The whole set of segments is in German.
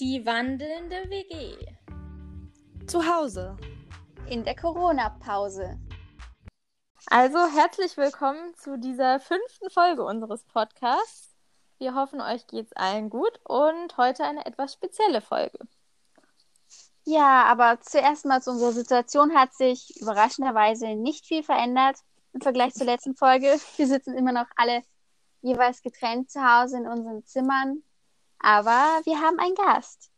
Die wandelnde WG. Zu Hause. In der Corona-Pause. Also herzlich willkommen zu dieser fünften Folge unseres Podcasts. Wir hoffen, euch geht's allen gut und heute eine etwas spezielle Folge. Ja, aber zuerst mal zu unserer Situation hat sich überraschenderweise nicht viel verändert im Vergleich zur letzten Folge. Wir sitzen immer noch alle jeweils getrennt zu Hause in unseren Zimmern, aber wir haben einen Gast.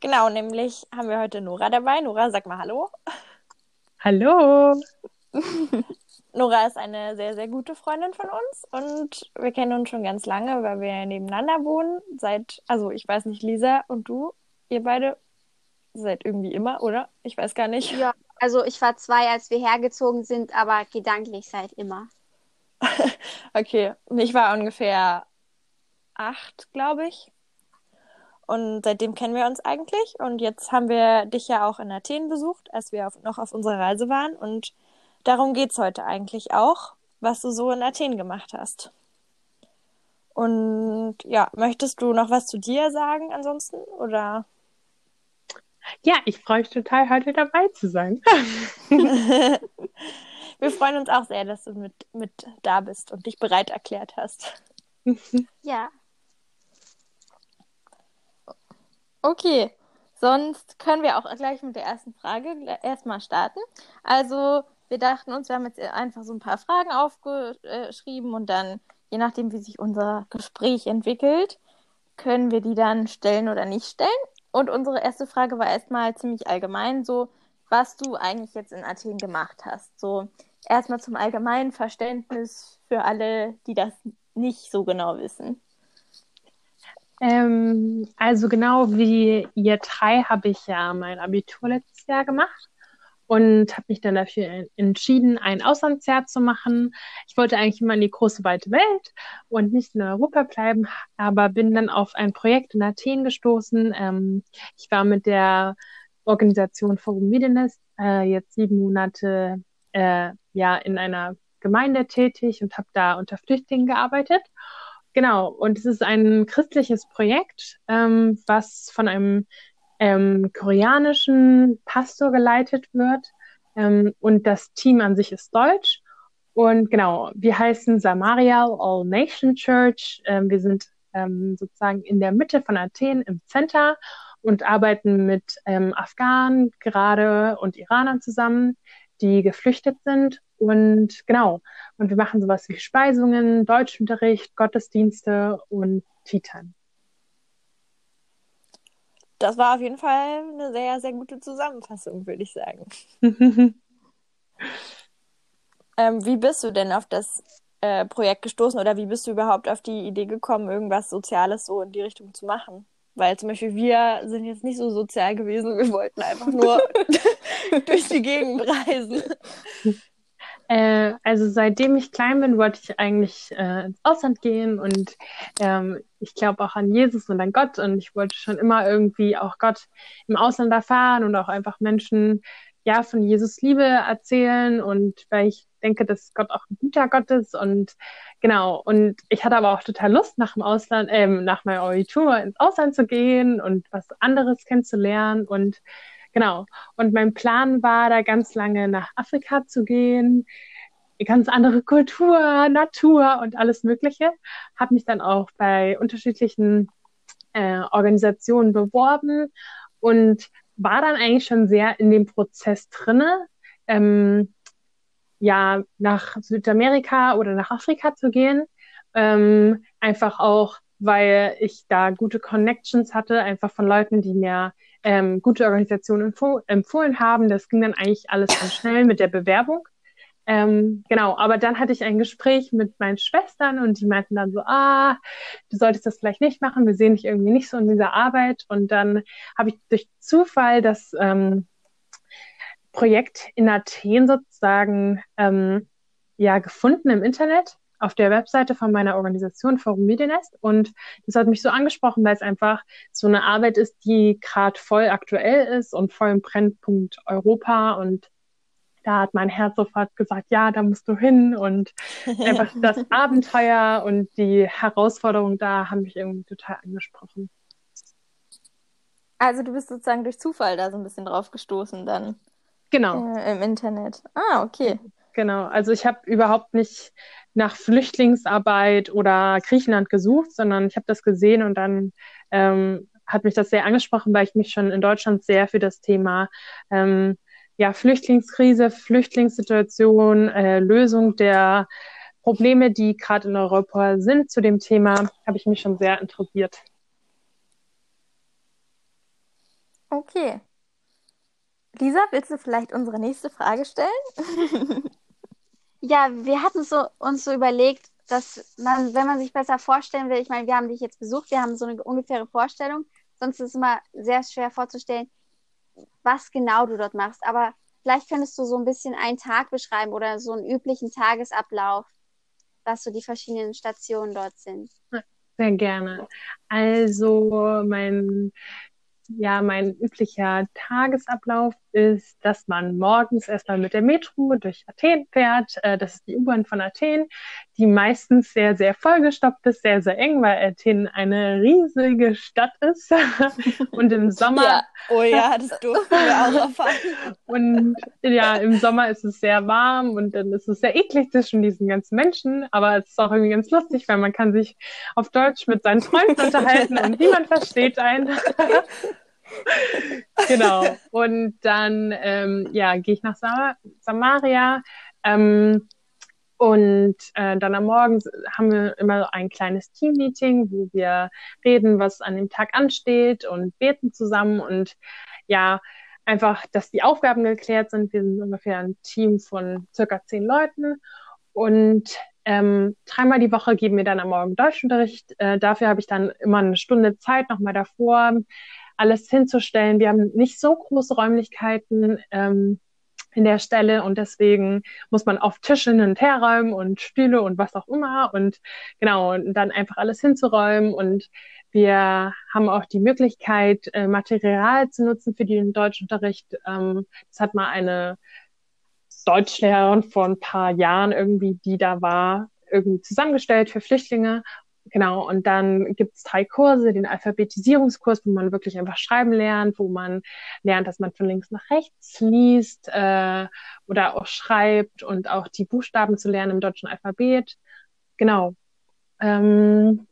Genau, nämlich haben wir heute Nora dabei. Nora, sag mal Hallo. Hallo. Nora ist eine sehr, sehr gute Freundin von uns und wir kennen uns schon ganz lange, weil wir nebeneinander wohnen. Seit, also ich weiß nicht, Lisa und du, ihr beide seit irgendwie immer, oder? Ich weiß gar nicht. Ja, also ich war zwei, als wir hergezogen sind, aber gedanklich seit immer. okay, ich war ungefähr acht, glaube ich. Und seitdem kennen wir uns eigentlich. Und jetzt haben wir dich ja auch in Athen besucht, als wir auf, noch auf unserer Reise waren. Und darum geht es heute eigentlich auch, was du so in Athen gemacht hast. Und ja, möchtest du noch was zu dir sagen ansonsten? Oder? Ja, ich freue mich total, heute dabei zu sein. wir freuen uns auch sehr, dass du mit, mit da bist und dich bereit erklärt hast. ja. Okay, sonst können wir auch gleich mit der ersten Frage erstmal starten. Also, wir dachten uns, wir haben jetzt einfach so ein paar Fragen aufgeschrieben und dann, je nachdem, wie sich unser Gespräch entwickelt, können wir die dann stellen oder nicht stellen. Und unsere erste Frage war erstmal ziemlich allgemein, so was du eigentlich jetzt in Athen gemacht hast. So erstmal zum allgemeinen Verständnis für alle, die das nicht so genau wissen. Ähm, also genau wie ihr drei habe ich ja mein Abitur letztes Jahr gemacht und habe mich dann dafür entschieden, ein Auslandsjahr zu machen. Ich wollte eigentlich immer in die große weite Welt und nicht in Europa bleiben, aber bin dann auf ein Projekt in Athen gestoßen. Ähm, ich war mit der Organisation Forum Medienest äh, jetzt sieben Monate äh, ja in einer Gemeinde tätig und habe da unter Flüchtlingen gearbeitet. Genau, und es ist ein christliches Projekt, ähm, was von einem ähm, koreanischen Pastor geleitet wird. Ähm, und das Team an sich ist deutsch. Und genau, wir heißen Samarial All Nation Church. Ähm, wir sind ähm, sozusagen in der Mitte von Athen im Center und arbeiten mit ähm, Afghanen gerade und Iranern zusammen, die geflüchtet sind und genau, und wir machen sowas wie Speisungen, Deutschunterricht, Gottesdienste und Titan. Das war auf jeden Fall eine sehr, sehr gute Zusammenfassung, würde ich sagen. ähm, wie bist du denn auf das äh, Projekt gestoßen oder wie bist du überhaupt auf die Idee gekommen, irgendwas Soziales so in die Richtung zu machen? Weil zum Beispiel wir sind jetzt nicht so sozial gewesen, wir wollten einfach nur durch die Gegend reisen. Äh, also seitdem ich klein bin, wollte ich eigentlich äh, ins Ausland gehen und ähm, ich glaube auch an Jesus und an Gott und ich wollte schon immer irgendwie auch Gott im Ausland erfahren und auch einfach Menschen ja von Jesus Liebe erzählen und weil ich denke, dass Gott auch ein guter Gott ist und genau und ich hatte aber auch total Lust nach dem Ausland, ähm, nach meinem Abitur ins Ausland zu gehen und was anderes kennenzulernen und Genau. Und mein Plan war, da ganz lange nach Afrika zu gehen, ganz andere Kultur, Natur und alles Mögliche. Habe mich dann auch bei unterschiedlichen äh, Organisationen beworben und war dann eigentlich schon sehr in dem Prozess drinne, ähm, ja, nach Südamerika oder nach Afrika zu gehen. Ähm, einfach auch, weil ich da gute Connections hatte, einfach von Leuten, die mir ähm, gute Organisationen empf empfohlen haben. Das ging dann eigentlich alles ganz schnell mit der Bewerbung. Ähm, genau, aber dann hatte ich ein Gespräch mit meinen Schwestern und die meinten dann so, ah, du solltest das vielleicht nicht machen, wir sehen dich irgendwie nicht so in dieser Arbeit. Und dann habe ich durch Zufall das ähm, Projekt in Athen sozusagen ähm, ja gefunden im Internet auf der Webseite von meiner Organisation Forum Medienest. Und das hat mich so angesprochen, weil es einfach so eine Arbeit ist, die gerade voll aktuell ist und voll im Brennpunkt Europa. Und da hat mein Herz sofort gesagt, ja, da musst du hin. Und einfach das Abenteuer und die Herausforderung da haben mich irgendwie total angesprochen. Also du bist sozusagen durch Zufall da so ein bisschen drauf gestoßen dann Genau. äh, im Internet. Ah, okay. Genau, also ich habe überhaupt nicht nach Flüchtlingsarbeit oder Griechenland gesucht, sondern ich habe das gesehen und dann ähm, hat mich das sehr angesprochen, weil ich mich schon in Deutschland sehr für das Thema ähm, ja, Flüchtlingskrise, Flüchtlingssituation, äh, Lösung der Probleme, die gerade in Europa sind zu dem Thema, habe ich mich schon sehr interessiert. Okay. Lisa, willst du vielleicht unsere nächste Frage stellen? Ja, wir hatten so, uns so überlegt, dass man, wenn man sich besser vorstellen will, ich meine, wir haben dich jetzt besucht, wir haben so eine ungefähre Vorstellung, sonst ist es immer sehr schwer vorzustellen, was genau du dort machst. Aber vielleicht könntest du so ein bisschen einen Tag beschreiben oder so einen üblichen Tagesablauf, was so die verschiedenen Stationen dort sind. Sehr gerne. Also mein ja, mein üblicher Tagesablauf ist, dass man morgens erstmal mit der Metro durch Athen fährt. Äh, das ist die U-Bahn von Athen, die meistens sehr, sehr vollgestopft ist, sehr, sehr eng, weil Athen eine riesige Stadt ist. Und im Sommer. Ja. Oh ja, das durften wir auch erfahren. Und ja, im Sommer ist es sehr warm und dann ist es sehr eklig zwischen diesen ganzen Menschen. Aber es ist auch irgendwie ganz lustig, weil man kann sich auf Deutsch mit seinen Freunden unterhalten und niemand versteht einen. genau. Und dann ähm, ja, gehe ich nach Sa Samaria. Ähm, und äh, dann am Morgen haben wir immer ein kleines Team-Meeting, wo wir reden, was an dem Tag ansteht und beten zusammen und ja, einfach, dass die Aufgaben geklärt sind. Wir sind ungefähr ein Team von circa zehn Leuten und ähm, dreimal die Woche geben wir dann am Morgen Deutschunterricht. Äh, dafür habe ich dann immer eine Stunde Zeit nochmal davor, alles hinzustellen. Wir haben nicht so große Räumlichkeiten ähm, in der Stelle und deswegen muss man auf Tische hin und her räumen und Stühle und was auch immer und genau, und dann einfach alles hinzuräumen und wir haben auch die Möglichkeit, äh, Material zu nutzen für den Deutschunterricht. Ähm, das hat mal eine Deutschlehrerin vor ein paar Jahren irgendwie, die da war, irgendwie zusammengestellt für Flüchtlinge. Genau, und dann gibt es drei Kurse, den Alphabetisierungskurs, wo man wirklich einfach schreiben lernt, wo man lernt, dass man von links nach rechts liest äh, oder auch schreibt und auch die Buchstaben zu lernen im deutschen Alphabet. Genau. Ähm,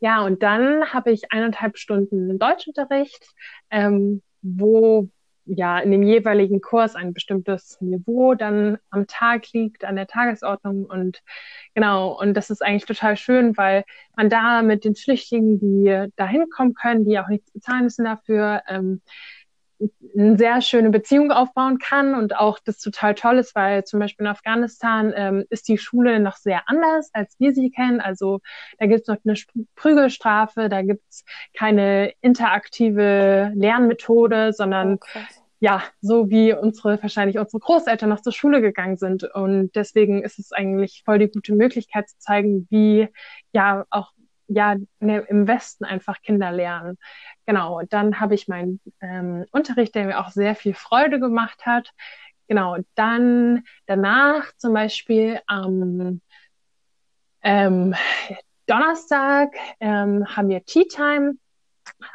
ja, und dann habe ich eineinhalb Stunden Deutschunterricht, ähm, wo ja in dem jeweiligen Kurs ein bestimmtes Niveau dann am Tag liegt, an der Tagesordnung. Und genau, und das ist eigentlich total schön, weil man da mit den Flüchtlingen, die da hinkommen können, die auch nichts bezahlen müssen dafür, ähm, eine sehr schöne Beziehung aufbauen kann und auch das total toll ist, weil zum Beispiel in Afghanistan ähm, ist die Schule noch sehr anders, als wir sie kennen. Also da gibt es noch eine Prügelstrafe, da gibt es keine interaktive Lernmethode, sondern oh, ja, so wie unsere, wahrscheinlich unsere Großeltern noch zur Schule gegangen sind. Und deswegen ist es eigentlich voll die gute Möglichkeit zu zeigen, wie ja auch ja ne, im Westen einfach Kinder lernen. Genau, dann habe ich meinen ähm, Unterricht, der mir auch sehr viel Freude gemacht hat. Genau, dann danach zum Beispiel am ähm, Donnerstag ähm, haben wir Tea Time,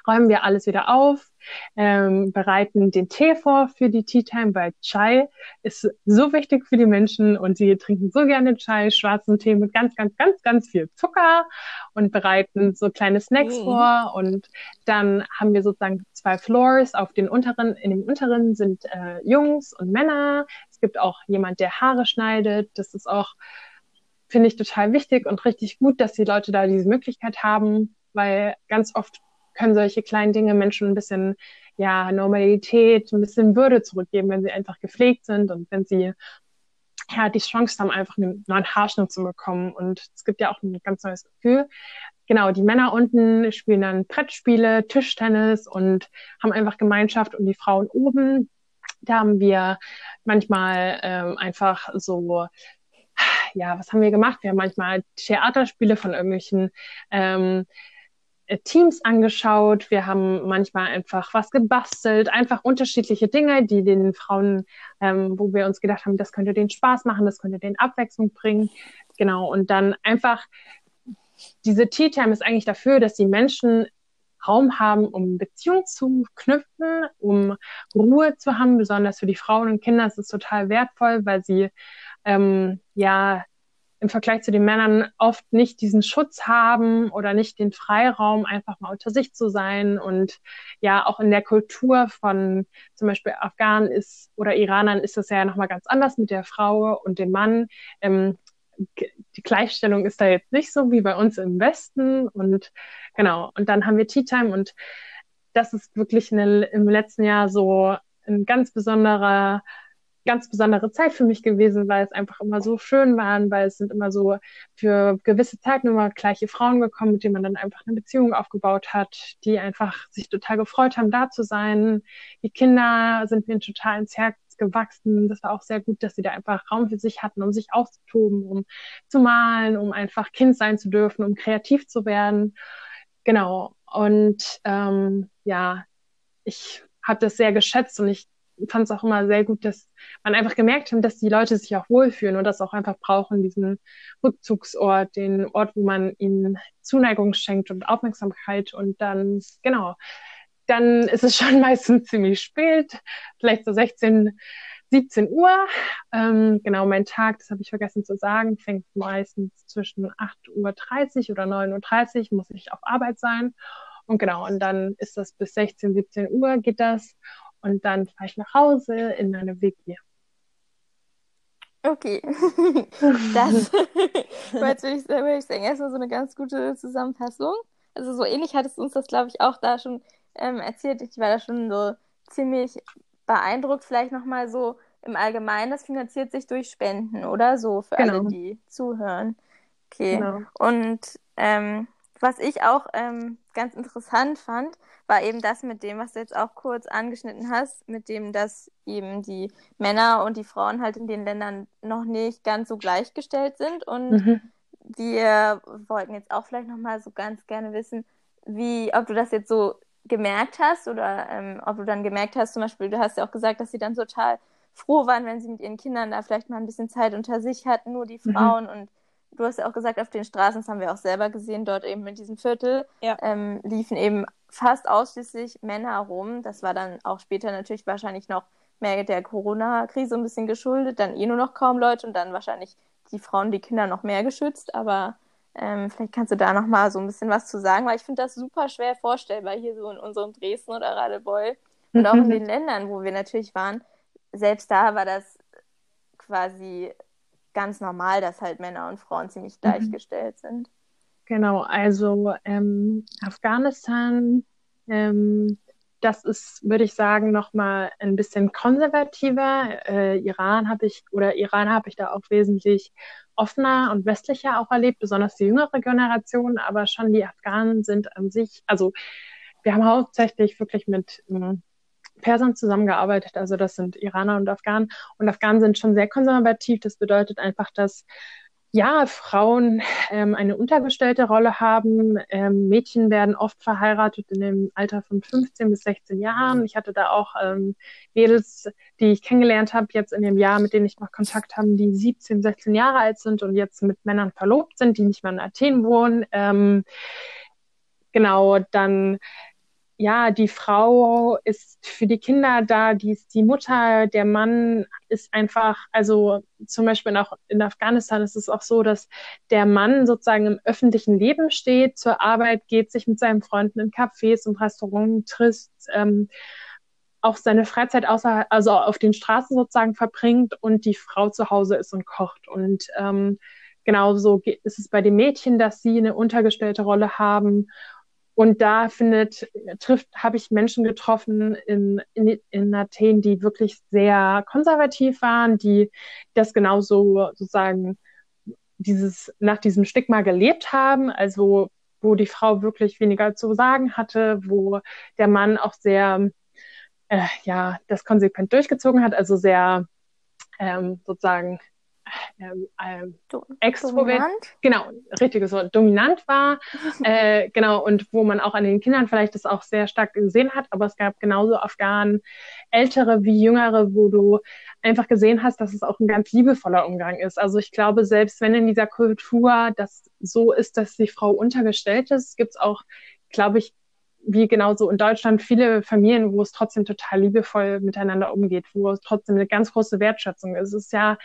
räumen wir alles wieder auf, ähm, bereiten den Tee vor für die Tea Time, weil Chai ist so wichtig für die Menschen und sie trinken so gerne Chai, schwarzen Tee mit ganz, ganz, ganz, ganz viel Zucker und bereiten so kleine Snacks mhm. vor und dann haben wir sozusagen zwei Floors. Auf den unteren, in dem unteren sind äh, Jungs und Männer. Es gibt auch jemand, der Haare schneidet. Das ist auch finde ich total wichtig und richtig gut, dass die Leute da diese Möglichkeit haben, weil ganz oft können solche kleinen Dinge Menschen ein bisschen ja Normalität, ein bisschen Würde zurückgeben, wenn sie einfach gepflegt sind und wenn sie ja die Chance haben, einfach einen neuen Haarschnitt zu bekommen. Und es gibt ja auch ein ganz neues Gefühl. Genau, die Männer unten spielen dann Brettspiele, Tischtennis und haben einfach Gemeinschaft und die Frauen oben. Da haben wir manchmal ähm, einfach so ja, was haben wir gemacht? Wir haben manchmal Theaterspiele von irgendwelchen ähm, äh, Teams angeschaut, wir haben manchmal einfach was gebastelt, einfach unterschiedliche Dinge, die den Frauen, ähm, wo wir uns gedacht haben, das könnte denen Spaß machen, das könnte denen Abwechslung bringen. Genau, und dann einfach diese Tea Time ist eigentlich dafür, dass die Menschen Raum haben, um Beziehungen zu knüpfen, um Ruhe zu haben, besonders für die Frauen und Kinder ist es total wertvoll, weil sie ähm, ja im Vergleich zu den Männern oft nicht diesen Schutz haben oder nicht den Freiraum, einfach mal unter sich zu sein. Und ja, auch in der Kultur von zum Beispiel Afghanen ist oder Iranern ist das ja nochmal ganz anders mit der Frau und dem Mann. Ähm, die Gleichstellung ist da jetzt nicht so wie bei uns im Westen. Und genau, und dann haben wir Tea Time und das ist wirklich eine, im letzten Jahr so ein ganz besonderer ganz besondere Zeit für mich gewesen, weil es einfach immer so schön waren, weil es sind immer so für gewisse Zeit nur mal gleiche Frauen gekommen, mit denen man dann einfach eine Beziehung aufgebaut hat, die einfach sich total gefreut haben, da zu sein. Die Kinder sind mir total ins Herz gewachsen. Das war auch sehr gut, dass sie da einfach Raum für sich hatten, um sich auszutoben, um zu malen, um einfach Kind sein zu dürfen, um kreativ zu werden. Genau. Und ähm, ja, ich habe das sehr geschätzt und ich fand es auch immer sehr gut, dass man einfach gemerkt hat, dass die Leute sich auch wohlfühlen und das auch einfach brauchen, diesen Rückzugsort, den Ort, wo man ihnen Zuneigung schenkt und Aufmerksamkeit und dann, genau, dann ist es schon meistens ziemlich spät, vielleicht so 16, 17 Uhr. Ähm, genau, mein Tag, das habe ich vergessen zu sagen, fängt meistens zwischen 8.30 Uhr oder 9.30 Uhr, muss ich auf Arbeit sein. Und genau, und dann ist das bis 16, 17 Uhr geht das und dann fahre ich nach Hause in meine WG. Okay. das war jetzt, würde ich, würde ich sagen, erstmal so eine ganz gute Zusammenfassung. Also so ähnlich hattest du uns das, glaube ich, auch da schon ähm, erzählt. Ich war da schon so ziemlich beeindruckt. Vielleicht nochmal so im Allgemeinen, das finanziert sich durch Spenden, oder? So für genau. alle, die zuhören. Okay. Genau. Und ähm, was ich auch ähm, ganz interessant fand, war eben das mit dem, was du jetzt auch kurz angeschnitten hast, mit dem, dass eben die Männer und die Frauen halt in den Ländern noch nicht ganz so gleichgestellt sind. Und mhm. wir wollten jetzt auch vielleicht nochmal so ganz gerne wissen, wie, ob du das jetzt so gemerkt hast oder ähm, ob du dann gemerkt hast, zum Beispiel, du hast ja auch gesagt, dass sie dann total froh waren, wenn sie mit ihren Kindern da vielleicht mal ein bisschen Zeit unter sich hatten, nur die mhm. Frauen mhm. und du hast ja auch gesagt, auf den Straßen, das haben wir auch selber gesehen, dort eben in diesem Viertel, ja. ähm, liefen eben fast ausschließlich Männer rum. Das war dann auch später natürlich wahrscheinlich noch mehr der Corona-Krise ein bisschen geschuldet, dann eh nur noch kaum Leute und dann wahrscheinlich die Frauen, die Kinder noch mehr geschützt. Aber ähm, vielleicht kannst du da noch mal so ein bisschen was zu sagen, weil ich finde das super schwer vorstellbar hier so in unserem Dresden oder Radebeul und auch in den Ländern, wo wir natürlich waren. Selbst da war das quasi ganz normal, dass halt Männer und Frauen ziemlich mhm. gleichgestellt sind. Genau, also ähm, Afghanistan, ähm, das ist, würde ich sagen, nochmal ein bisschen konservativer. Äh, Iran habe ich, oder Iran habe ich da auch wesentlich offener und westlicher auch erlebt, besonders die jüngere Generation, aber schon die Afghanen sind an sich, also wir haben hauptsächlich wirklich mit ähm, Persern zusammengearbeitet. Also das sind Iraner und Afghanen. Und Afghanen sind schon sehr konservativ. Das bedeutet einfach, dass ja, Frauen ähm, eine untergestellte Rolle haben. Ähm, Mädchen werden oft verheiratet in dem Alter von 15 bis 16 Jahren. Ich hatte da auch ähm, Mädels, die ich kennengelernt habe, jetzt in dem Jahr, mit denen ich noch Kontakt habe, die 17, 16 Jahre alt sind und jetzt mit Männern verlobt sind, die nicht mehr in Athen wohnen. Ähm, genau, dann ja, die Frau ist für die Kinder da, die ist die Mutter, der Mann ist einfach, also zum Beispiel auch in Afghanistan ist es auch so, dass der Mann sozusagen im öffentlichen Leben steht, zur Arbeit geht, sich mit seinen Freunden in Cafés und Restaurants trifft, ähm, auch seine Freizeit außer, also auf den Straßen sozusagen verbringt und die Frau zu Hause ist und kocht. Und ähm, genauso ist es bei den Mädchen, dass sie eine untergestellte Rolle haben und da findet, trifft, habe ich Menschen getroffen in, in, in Athen, die wirklich sehr konservativ waren, die das genauso sozusagen dieses, nach diesem Stigma gelebt haben, also wo die Frau wirklich weniger zu sagen hatte, wo der Mann auch sehr, äh, ja, das konsequent durchgezogen hat, also sehr ähm, sozusagen ähm, ähm, extrovert, genau, richtiges Wort, dominant war, äh, genau, und wo man auch an den Kindern vielleicht das auch sehr stark gesehen hat, aber es gab genauso Afghanen, ältere wie jüngere, wo du einfach gesehen hast, dass es auch ein ganz liebevoller Umgang ist. Also ich glaube, selbst wenn in dieser Kultur das so ist, dass die Frau untergestellt ist, gibt es auch, glaube ich, wie genauso in Deutschland viele Familien, wo es trotzdem total liebevoll miteinander umgeht, wo es trotzdem eine ganz große Wertschätzung ist. Es ist ja,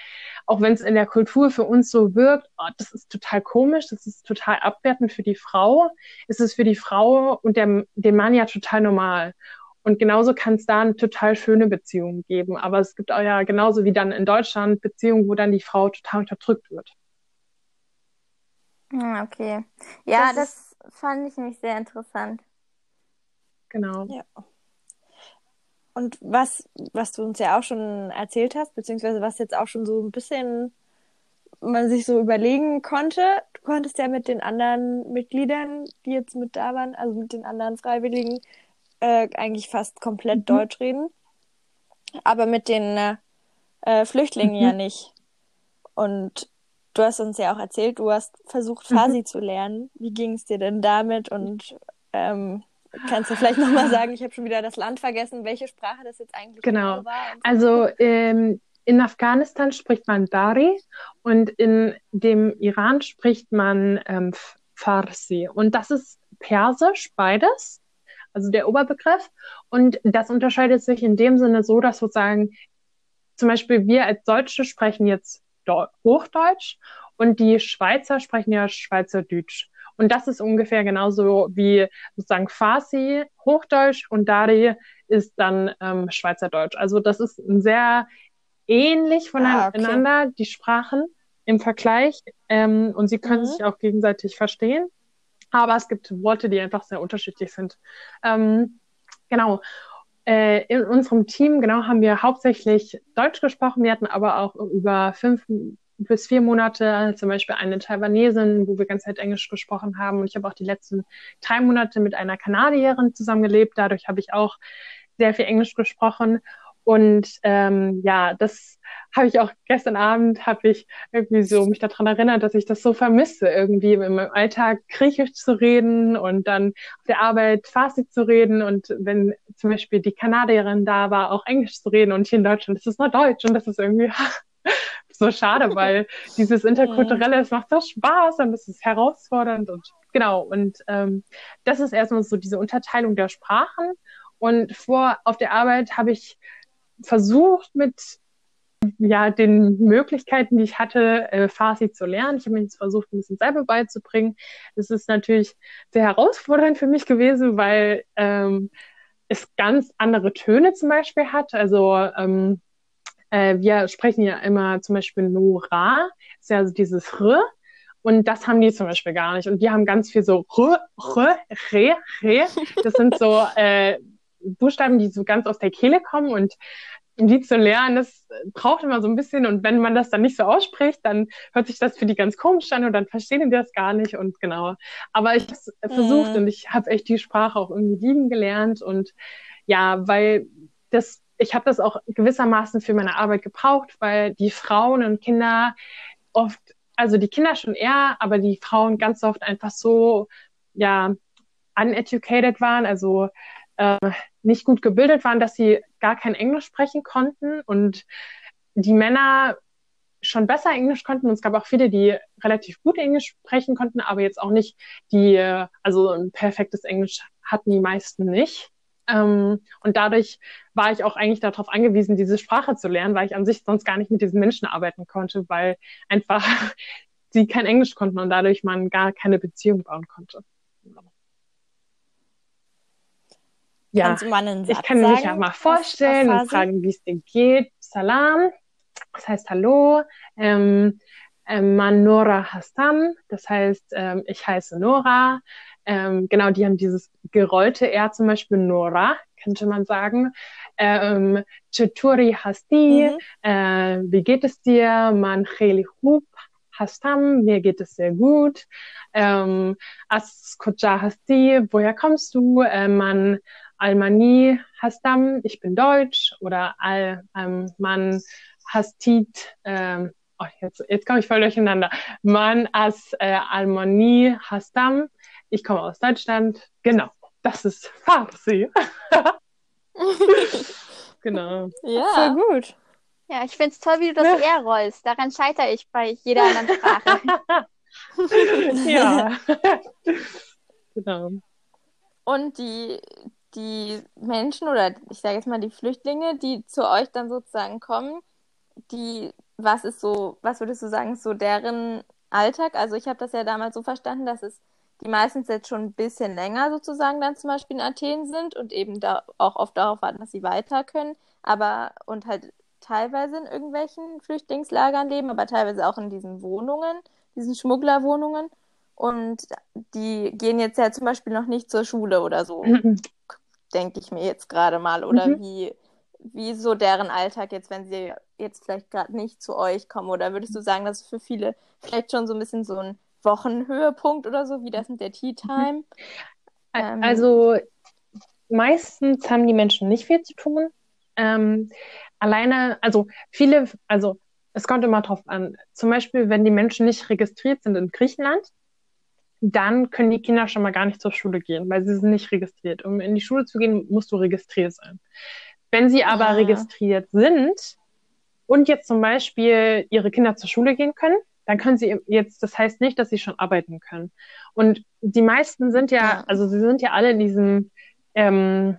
auch wenn es in der Kultur für uns so wirkt, oh, das ist total komisch, das ist total abwertend für die Frau, ist es für die Frau und der, dem Mann ja total normal. Und genauso kann es da eine total schöne Beziehung geben. Aber es gibt auch ja genauso wie dann in Deutschland Beziehungen, wo dann die Frau total unterdrückt wird. Ah, okay. Ja, Das das, fand ich nämlich sehr interessant. Genau. Ja. Und was, was du uns ja auch schon erzählt hast, beziehungsweise was jetzt auch schon so ein bisschen man sich so überlegen konnte, du konntest ja mit den anderen Mitgliedern, die jetzt mit da waren, also mit den anderen Freiwilligen, äh, eigentlich fast komplett Mhm. Deutsch reden. Aber mit den äh, Flüchtlingen Mhm. ja nicht. Und du hast uns ja auch erzählt, du hast versucht, Mhm. Farsi zu lernen. Wie ging es dir denn damit? Und ähm, kannst du vielleicht nochmal sagen, ich habe schon wieder das Land vergessen, welche Sprache das jetzt eigentlich Genau. war? so. Also ähm, in Afghanistan spricht man Dari und in dem Iran spricht man ähm, Farsi. Und das ist Persisch, beides, also der Oberbegriff. Und das unterscheidet sich in dem Sinne so, dass sozusagen zum Beispiel wir als Deutsche sprechen jetzt Deu- Hochdeutsch und die Schweizer sprechen ja Schweizerdeutsch. Und das ist ungefähr genauso wie sozusagen Farsi, Hochdeutsch und Dari ist dann ähm, Schweizerdeutsch. Also das ist ein sehr ähnlich Ah, okay. voneinander, die Sprachen im Vergleich. Ähm, und sie können Mhm. sich auch gegenseitig verstehen. Aber es gibt Worte, die einfach sehr unterschiedlich sind. Ähm, genau. Äh, in unserem Team, genau, haben wir hauptsächlich Deutsch gesprochen. Wir hatten aber auch über fünf bis vier Monate zum Beispiel eine Taiwanesin, wo wir ganz Zeit Englisch gesprochen haben. Und ich habe auch die letzten drei Monate mit einer Kanadierin zusammengelebt. Dadurch habe ich auch sehr viel Englisch gesprochen. Und ähm, ja, das habe ich auch gestern Abend, habe ich irgendwie so mich daran erinnert, dass ich das so vermisse, irgendwie meinem Alltag Griechisch zu reden und dann auf der Arbeit Farsi zu reden und wenn zum Beispiel die Kanadierin da war, auch Englisch zu reden und hier in Deutschland ist es nur Deutsch und das ist irgendwie so schade, weil dieses Interkulturelle, es macht so Spaß und es ist herausfordernd und genau und ähm, das ist erstmal so diese Unterteilung der Sprachen und vor auf der Arbeit habe ich versucht mit ja, den Möglichkeiten, die ich hatte, äh, Farsi zu lernen. Ich habe mir jetzt versucht, ein bisschen selber beizubringen. Es ist natürlich sehr herausfordernd für mich gewesen, weil ähm, es ganz andere Töne zum Beispiel hat. Also ähm, äh, wir sprechen ja immer zum Beispiel Nora, ist ja also dieses R. Und das haben die zum Beispiel gar nicht. Und die haben ganz viel so R, R, Re, Re. Das sind so äh, Buchstaben, die so ganz aus der Kehle kommen und die zu lernen, das braucht immer so ein bisschen und wenn man das dann nicht so ausspricht, dann hört sich das für die ganz komisch an und dann verstehen die das gar nicht und genau. Aber ich habe es versucht Mhm. und ich habe echt die Sprache auch irgendwie lieben gelernt und ja, weil das, ich habe das auch gewissermaßen für meine Arbeit gebraucht, weil die Frauen und Kinder oft, also die Kinder schon eher, aber die Frauen ganz oft einfach so, ja, uneducated waren, also äh, nicht gut gebildet waren, dass sie gar kein Englisch sprechen konnten und die Männer schon besser Englisch konnten. Und es gab auch viele, die relativ gut Englisch sprechen konnten, aber jetzt auch nicht die, äh, also ein perfektes Englisch hatten die meisten nicht. Ähm, und dadurch war ich auch eigentlich darauf angewiesen, diese Sprache zu lernen, weil ich an sich sonst gar nicht mit diesen Menschen arbeiten konnte, weil einfach sie kein Englisch konnten und dadurch man gar keine Beziehung bauen konnte. Ja, ich kann mich ja mal vorstellen und fragen, wie es dir geht. Salam, das heißt Hallo. Ähm, ähm, man Nora Hassan, das heißt, ähm, ich heiße Nora. Ähm, genau, die haben dieses gerollte R zum Beispiel Nora, könnte man sagen. Ähm, Cheturi Hasti, Mhm. äh, wie geht es dir? Man Kheli Hub Hastam, mir geht es sehr gut. Ähm, As Koja Hasti, woher kommst du? Äh, man Almani Hastam, ich bin deutsch. Oder Al, ähm, man Hastit, ähm, oh, jetzt, jetzt komme ich voll durcheinander. Man as äh, Almani Hastam, ich komme aus Deutschland. Genau, das ist Farsi. genau. Voll Ja. gut. Ja, ich find's toll, wie du das R rollst. Daran scheitere ich bei jeder anderen Sprache. ja. genau. Und die, die Menschen oder ich sage jetzt mal die Flüchtlinge, die zu euch dann sozusagen kommen, die, was ist so, was würdest du sagen, ist so deren Alltag? Also ich habe das ja damals so verstanden, dass es die meistens jetzt schon ein bisschen länger sozusagen dann zum Beispiel in Athen sind und eben da auch oft darauf warten, dass sie weiter können, aber und halt teilweise in irgendwelchen Flüchtlingslagern leben, aber teilweise auch in diesen Wohnungen, diesen Schmugglerwohnungen. Und die gehen jetzt ja zum Beispiel noch nicht zur Schule oder so, mhm. denke ich mir jetzt gerade mal. Oder mhm. wie, wie so deren Alltag jetzt, wenn sie jetzt vielleicht gerade nicht zu euch kommen? Oder würdest du sagen, dass es für viele vielleicht schon so ein bisschen so ein Wochenhöhepunkt oder so, wie das mit der Tea Time? Mhm. Ähm, also meistens haben die Menschen nicht viel zu tun. Ähm, alleine, also viele, also es kommt immer drauf an. Zum Beispiel, wenn die Menschen nicht registriert sind in Griechenland, dann können die Kinder schon mal gar nicht zur Schule gehen, weil sie sind nicht registriert. Um in die Schule zu gehen, musst du registriert sein. Wenn sie aber ah. registriert sind und jetzt zum Beispiel ihre Kinder zur Schule gehen können, dann können sie jetzt, das heißt nicht, dass sie schon arbeiten können. Und die meisten sind ja, also sie sind ja alle in diesem, ähm,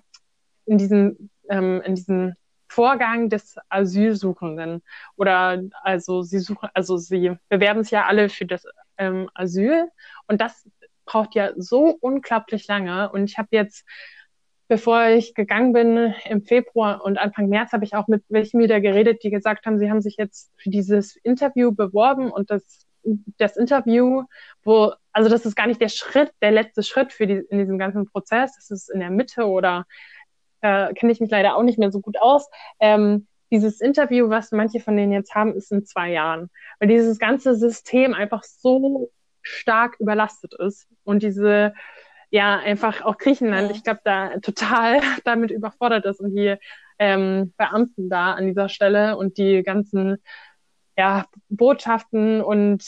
in diesem, ähm, in diesem Vorgang des Asylsuchenden. Oder also sie suchen, also sie bewerben sich ja alle für das ähm, Asyl und das braucht ja so unglaublich lange. Und ich habe jetzt bevor ich gegangen bin im Februar und Anfang März habe ich auch mit welchen wieder geredet, die gesagt haben, sie haben sich jetzt für dieses Interview beworben und das, das Interview, wo, also das ist gar nicht der Schritt, der letzte Schritt für die, in diesem ganzen Prozess, das ist in der Mitte oder äh, kenne ich mich leider auch nicht mehr so gut aus. Ähm, dieses Interview, was manche von denen jetzt haben, ist in zwei Jahren, weil dieses ganze System einfach so stark überlastet ist und diese ja einfach auch Griechenland, ich glaube, da total damit überfordert ist und die ähm, Beamten da an dieser Stelle und die ganzen ja, Botschaften und,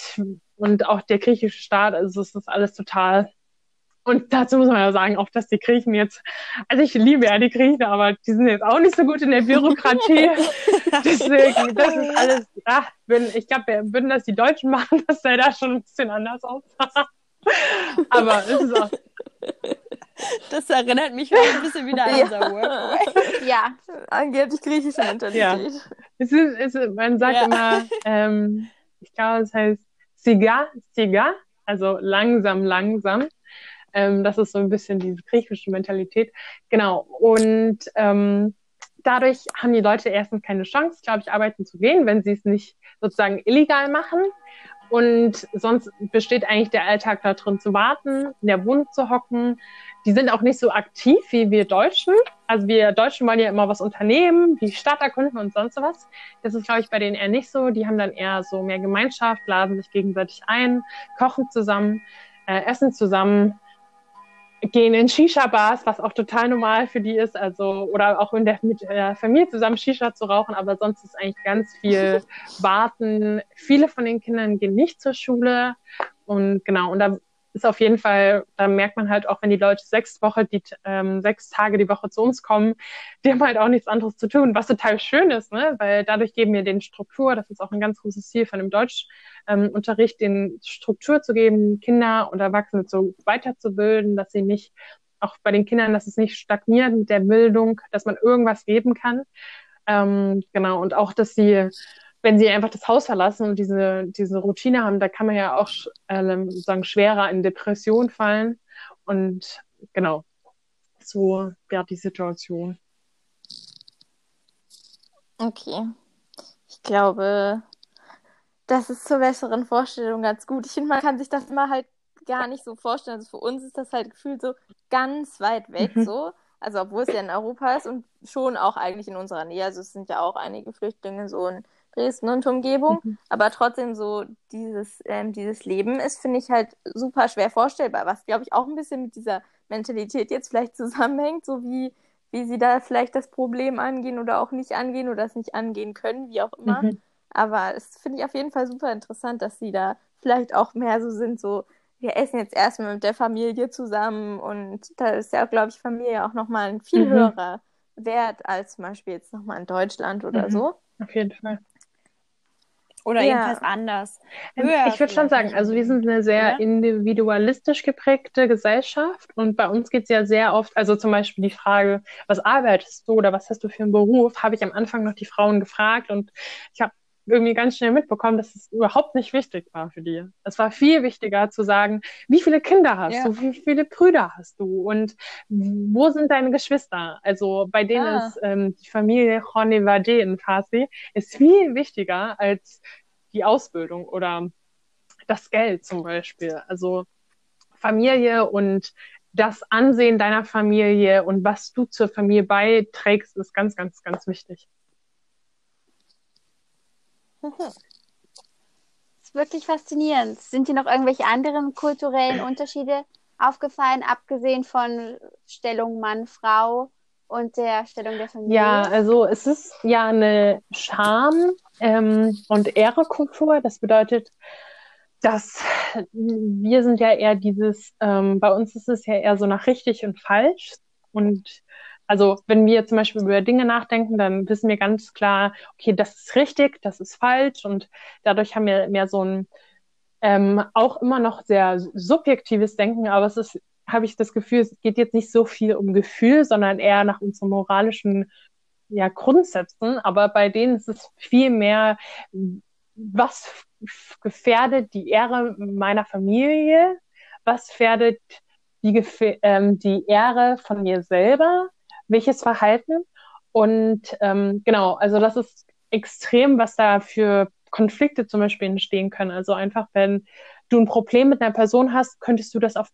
und auch der griechische Staat, also es ist alles total und dazu muss man ja sagen, auch dass die Griechen jetzt, also ich liebe ja die Griechen, aber die sind jetzt auch nicht so gut in der Bürokratie. Deswegen, das ist alles, ach, wenn, ich glaube, würden das die Deutschen machen, das sähe da schon ein bisschen anders aus. Aber es ist auch, das erinnert mich ein bisschen wieder an unser Work. Ja, angeblich griechische Mentalität. Ja. Es ist, es ist, man sagt ja. immer, ähm, ich glaube, es heißt Siga, Siga, also langsam, langsam. Ähm, das ist so ein bisschen diese griechische Mentalität. Genau. Und ähm, dadurch haben die Leute erstens keine Chance, glaube ich, arbeiten zu gehen, wenn sie es nicht sozusagen illegal machen. Und sonst besteht eigentlich der Alltag darin zu warten, in der Wohnung zu hocken. Die sind auch nicht so aktiv wie wir Deutschen. Also wir Deutschen wollen ja immer was unternehmen, die Stadt erkunden und sonst was. Das ist, glaube ich, bei denen eher nicht so. Die haben dann eher so mehr Gemeinschaft, laden sich gegenseitig ein, kochen zusammen, äh, essen zusammen gehen in Shisha-Bars, was auch total normal für die ist, also oder auch in der, mit der Familie zusammen Shisha zu rauchen, aber sonst ist eigentlich ganz viel Warten. Viele von den Kindern gehen nicht zur Schule und genau, und da ist auf jeden Fall, da merkt man halt auch, wenn die Leute sechs Woche, die ähm, sechs Tage die Woche zu uns kommen, die haben halt auch nichts anderes zu tun, was total schön ist, ne? Weil dadurch geben wir den Struktur, das ist auch ein ganz großes Ziel von dem Deutschunterricht, ähm, den Struktur zu geben, Kinder und Erwachsene so weiterzubilden, dass sie nicht auch bei den Kindern, dass es nicht stagniert mit der Bildung, dass man irgendwas geben kann. Ähm, genau, und auch, dass sie wenn sie einfach das Haus verlassen und diese, diese Routine haben, da kann man ja auch ähm, sozusagen schwerer in Depression fallen. Und genau, so wäre die Situation. Okay. Ich glaube, das ist zur besseren Vorstellung ganz gut. Ich finde, man kann sich das immer halt gar nicht so vorstellen. Also für uns ist das halt gefühlt so ganz weit weg mhm. so. Also obwohl es ja in Europa ist und schon auch eigentlich in unserer Nähe. Also es sind ja auch einige Flüchtlinge so in Dresden und Umgebung, mhm. aber trotzdem so dieses, ähm, dieses Leben ist, finde ich halt super schwer vorstellbar, was glaube ich auch ein bisschen mit dieser Mentalität jetzt vielleicht zusammenhängt, so wie, wie sie da vielleicht das Problem angehen oder auch nicht angehen oder es nicht angehen können, wie auch immer. Mhm. Aber es finde ich auf jeden Fall super interessant, dass sie da vielleicht auch mehr so sind, so wir essen jetzt erstmal mit der Familie zusammen und da ist ja, glaube ich, Familie auch nochmal ein viel mhm. höherer Wert als zum Beispiel jetzt nochmal in Deutschland oder mhm. so. Auf jeden Fall. Oder Ja. jedenfalls anders. Ähm, Höher ich würde schon sagen, also wir sind eine sehr oder? individualistisch geprägte Gesellschaft und bei uns geht es ja sehr oft, also zum Beispiel die Frage, was arbeitest du oder was hast du für einen Beruf, habe ich am Anfang noch die Frauen gefragt und ich habe irgendwie ganz schnell mitbekommen, dass es überhaupt nicht wichtig war für die. Es war viel wichtiger zu sagen, wie viele Kinder hast Ja. du, wie viele Brüder hast du und wo sind deine Geschwister? Also bei denen Ah. ist ähm, die Familie Chonevade in Farsi ist viel wichtiger als die Ausbildung oder das Geld zum Beispiel. Also Familie und das Ansehen deiner Familie und was du zur Familie beiträgst, ist ganz, ganz, ganz wichtig. Das ist wirklich faszinierend. Sind dir noch irgendwelche anderen kulturellen Unterschiede aufgefallen, abgesehen von Stellung Mann-Frau und der Stellung der Familie? Ja, also es ist ja eine Scham ähm, und Ehrekultur. Das bedeutet, dass wir sind ja eher dieses, ähm, bei uns ist es ja eher so nach richtig und falsch. Und also wenn wir zum Beispiel über Dinge nachdenken, dann wissen wir ganz klar, okay, das ist richtig, das ist falsch. Und dadurch haben wir mehr so ein ähm, auch immer noch sehr subjektives Denken, aber es ist, habe ich das Gefühl, es geht jetzt nicht so viel um Gefühl, sondern eher nach unseren moralischen ja, Grundsätzen. Aber bei denen ist es viel mehr, was gefährdet die Ehre meiner Familie, was gefährdet die, ähm, die Ehre von mir selber, welches Verhalten. Und ähm, genau, also das ist extrem, was da für Konflikte zum Beispiel entstehen können. Also einfach, wenn du ein Problem mit einer Person hast, könntest du das auf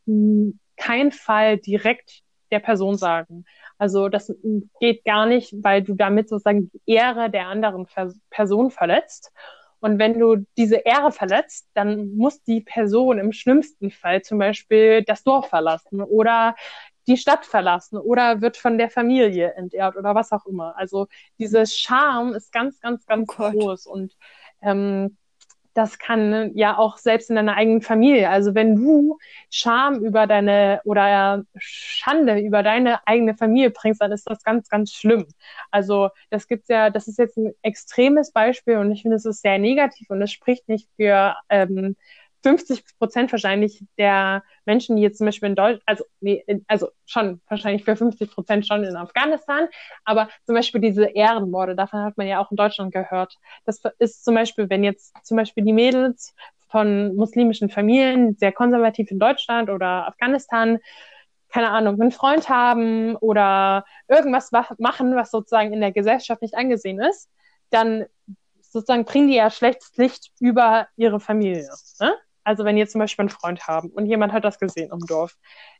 keinen Fall direkt der Person sagen. Also das geht gar nicht, weil du damit sozusagen die Ehre der anderen Person verletzt. Und wenn du diese Ehre verletzt, dann muss die Person im schlimmsten Fall zum Beispiel das Dorf verlassen oder die Stadt verlassen oder wird von der Familie entehrt oder was auch immer. Also dieses Charme ist ganz, ganz, ganz Oh groß und ähm, das kann ja auch selbst in deiner eigenen Familie. Also wenn du Scham über deine oder Schande über deine eigene Familie bringst, dann ist das ganz, ganz schlimm. Also das gibt's ja, das ist jetzt ein extremes Beispiel und ich finde, es ist sehr negativ und es spricht nicht für ähm, 50 Prozent wahrscheinlich der Menschen, die jetzt zum Beispiel in Deutschland, also, nee, also schon wahrscheinlich für 50 Prozent schon in Afghanistan, aber zum Beispiel diese Ehrenmorde, davon hat man ja auch in Deutschland gehört. Das ist zum Beispiel, wenn jetzt zum Beispiel die Mädels von muslimischen Familien, sehr konservativ in Deutschland oder Afghanistan, keine Ahnung, einen Freund haben oder irgendwas wa- machen, was sozusagen in der Gesellschaft nicht angesehen ist, dann sozusagen bringen die ja schlechtes Licht über ihre Familie. Ne? Also wenn jetzt zum Beispiel einen Freund haben und jemand hat das gesehen im Dorf,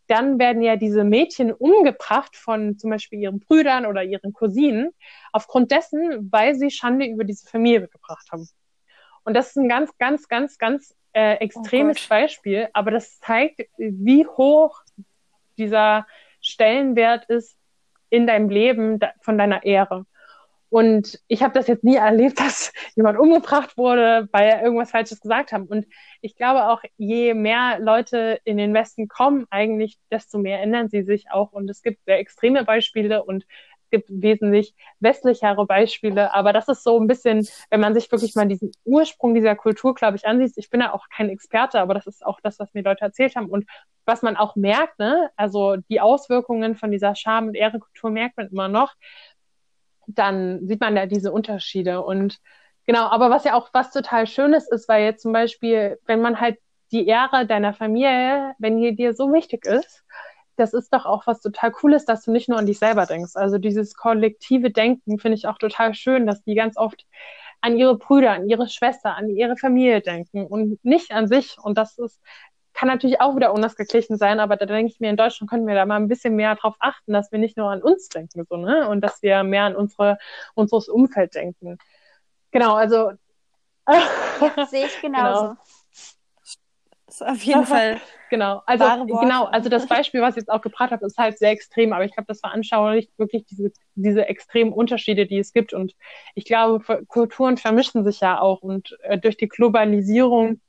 dann werden ja diese Mädchen umgebracht von zum Beispiel ihren Brüdern oder ihren Cousinen aufgrund dessen, weil sie Schande über diese Familie gebracht haben. Und das ist ein ganz, ganz, ganz, ganz äh, extremes Gott. Beispiel, aber das zeigt, wie hoch dieser Stellenwert ist in deinem Leben da, von deiner Ehre. Und ich habe das jetzt nie erlebt, dass jemand umgebracht wurde, weil er irgendwas Falsches gesagt haben. Und ich glaube auch, je mehr Leute in den Westen kommen, eigentlich, desto mehr ändern sie sich auch. Und es gibt sehr extreme Beispiele und es gibt wesentlich westlichere Beispiele. Aber das ist so ein bisschen, wenn man sich wirklich mal diesen Ursprung dieser Kultur, glaube ich, ansieht. Ich bin ja auch kein Experte, aber das ist auch das, was mir Leute erzählt haben. Und was man auch merkt, ne, also die Auswirkungen von dieser Scham- und Ehrekultur merkt man immer noch dann sieht man ja diese Unterschiede. Und genau, aber was ja auch was total Schönes ist, weil jetzt zum Beispiel, wenn man halt die Ehre deiner Familie, wenn die dir so wichtig ist, das ist doch auch was total Cooles, dass du nicht nur an dich selber denkst. Also dieses kollektive Denken finde ich auch total schön, dass die ganz oft an ihre Brüder, an ihre Schwester, an ihre Familie denken und nicht an sich. Und das ist, kann natürlich auch wieder unausgeglichen sein, aber da denke ich mir, in Deutschland können wir da mal ein bisschen mehr drauf achten, dass wir nicht nur an uns denken, so, ne? Und dass wir mehr an unsere, unseres Umfeld denken. Genau, also. Ja, sehe ich genauso. Genau. Das ist auf jeden Fall. Genau, also genau, also das Beispiel, was ich jetzt auch gebracht habe, ist halt sehr extrem, aber ich glaube, das veranschaulicht wirklich diese, diese extremen Unterschiede, die es gibt. Und ich glaube, Kulturen vermischen sich ja auch und äh, durch die Globalisierung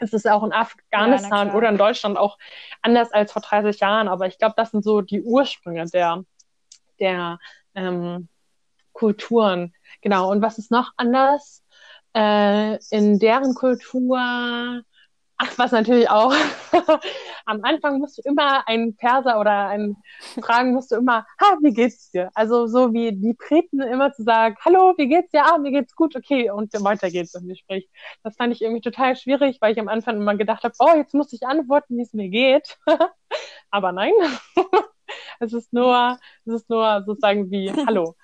ist es auch in Ja, Afghanistan klar. oder in Deutschland auch anders als vor 30 Jahren. Aber ich glaube, das sind so die Ursprünge der, der ähm, Kulturen. Genau. Und was ist noch anders? äh, in deren Kultur Ach, was natürlich auch. Am Anfang musst du immer einen Perser oder einen fragen, musst du immer, ha, wie geht's dir? Also so wie die Briten immer zu sagen, hallo, wie geht's dir? Ah, mir geht's gut, okay, und weiter geht's im Gespräch. Das fand ich irgendwie total schwierig, weil ich am Anfang immer gedacht habe, oh, jetzt muss ich antworten, wie es mir geht. Aber nein. es ist nur, es ist nur sozusagen wie Hallo.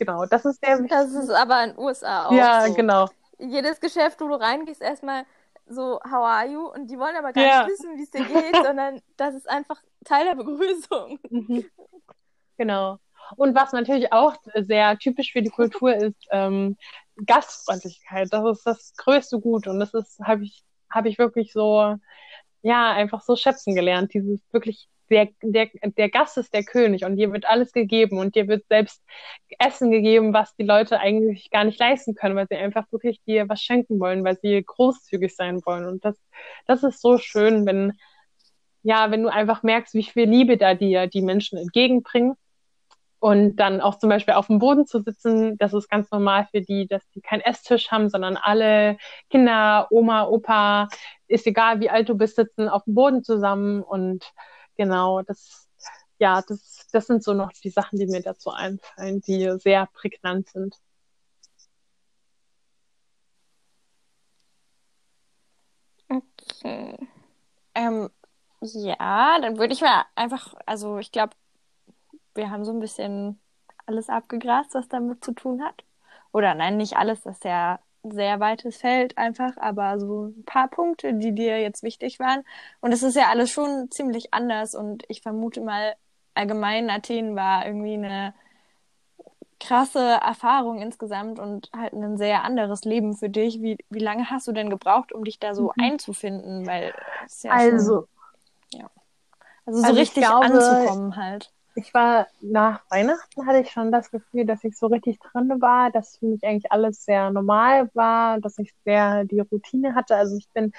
Genau, das ist der. Das ist aber in den USA auch. Ja, so. genau. Jedes Geschäft, wo du reingehst, erstmal so, how are you? Und die wollen aber gar Ja. nicht wissen, wie es dir geht, sondern das ist einfach Teil der Begrüßung. Mhm. Genau. Und was natürlich auch sehr typisch für die Kultur ist, ähm, Gastfreundlichkeit. Das ist das größte Gut. Und das ist, habe ich, habe ich wirklich so, ja, einfach so schätzen gelernt. Dieses wirklich, der, der, der Gast ist der König und dir wird alles gegeben und dir wird selbst Essen gegeben, was die Leute eigentlich gar nicht leisten können, weil sie einfach wirklich dir was schenken wollen, weil sie großzügig sein wollen. Und das, das ist so schön, wenn, ja, wenn du einfach merkst, wie viel Liebe da dir die Menschen entgegenbringen. Und dann auch zum Beispiel auf dem Boden zu sitzen, das ist ganz normal für die, dass die keinen Esstisch haben, sondern alle Kinder, Oma, Opa, ist egal wie alt du bist, sitzen auf dem Boden zusammen. Und genau, das, ja, das, das sind so noch die Sachen, die mir dazu einfallen, die sehr prägnant sind. Okay. Ähm, ja, dann würde ich mal einfach, also ich glaube, wir haben so ein bisschen alles abgegrast, was damit zu tun hat. Oder nein, nicht alles, das ist ja sehr weites Feld einfach, aber so ein paar Punkte, die dir jetzt wichtig waren. Und es ist ja alles schon ziemlich anders und ich vermute mal, allgemein Athen war irgendwie eine krasse Erfahrung insgesamt und halt ein sehr anderes Leben für dich. Wie, wie lange hast du denn gebraucht, um dich da so Mhm. einzufinden? Weil ja Also, schon, also so also ich richtig glaube, anzukommen halt. Ich war nach Weihnachten hatte ich schon das Gefühl, dass ich so richtig drin war, dass für mich eigentlich alles sehr normal war, dass ich sehr die Routine hatte. Also ich bin,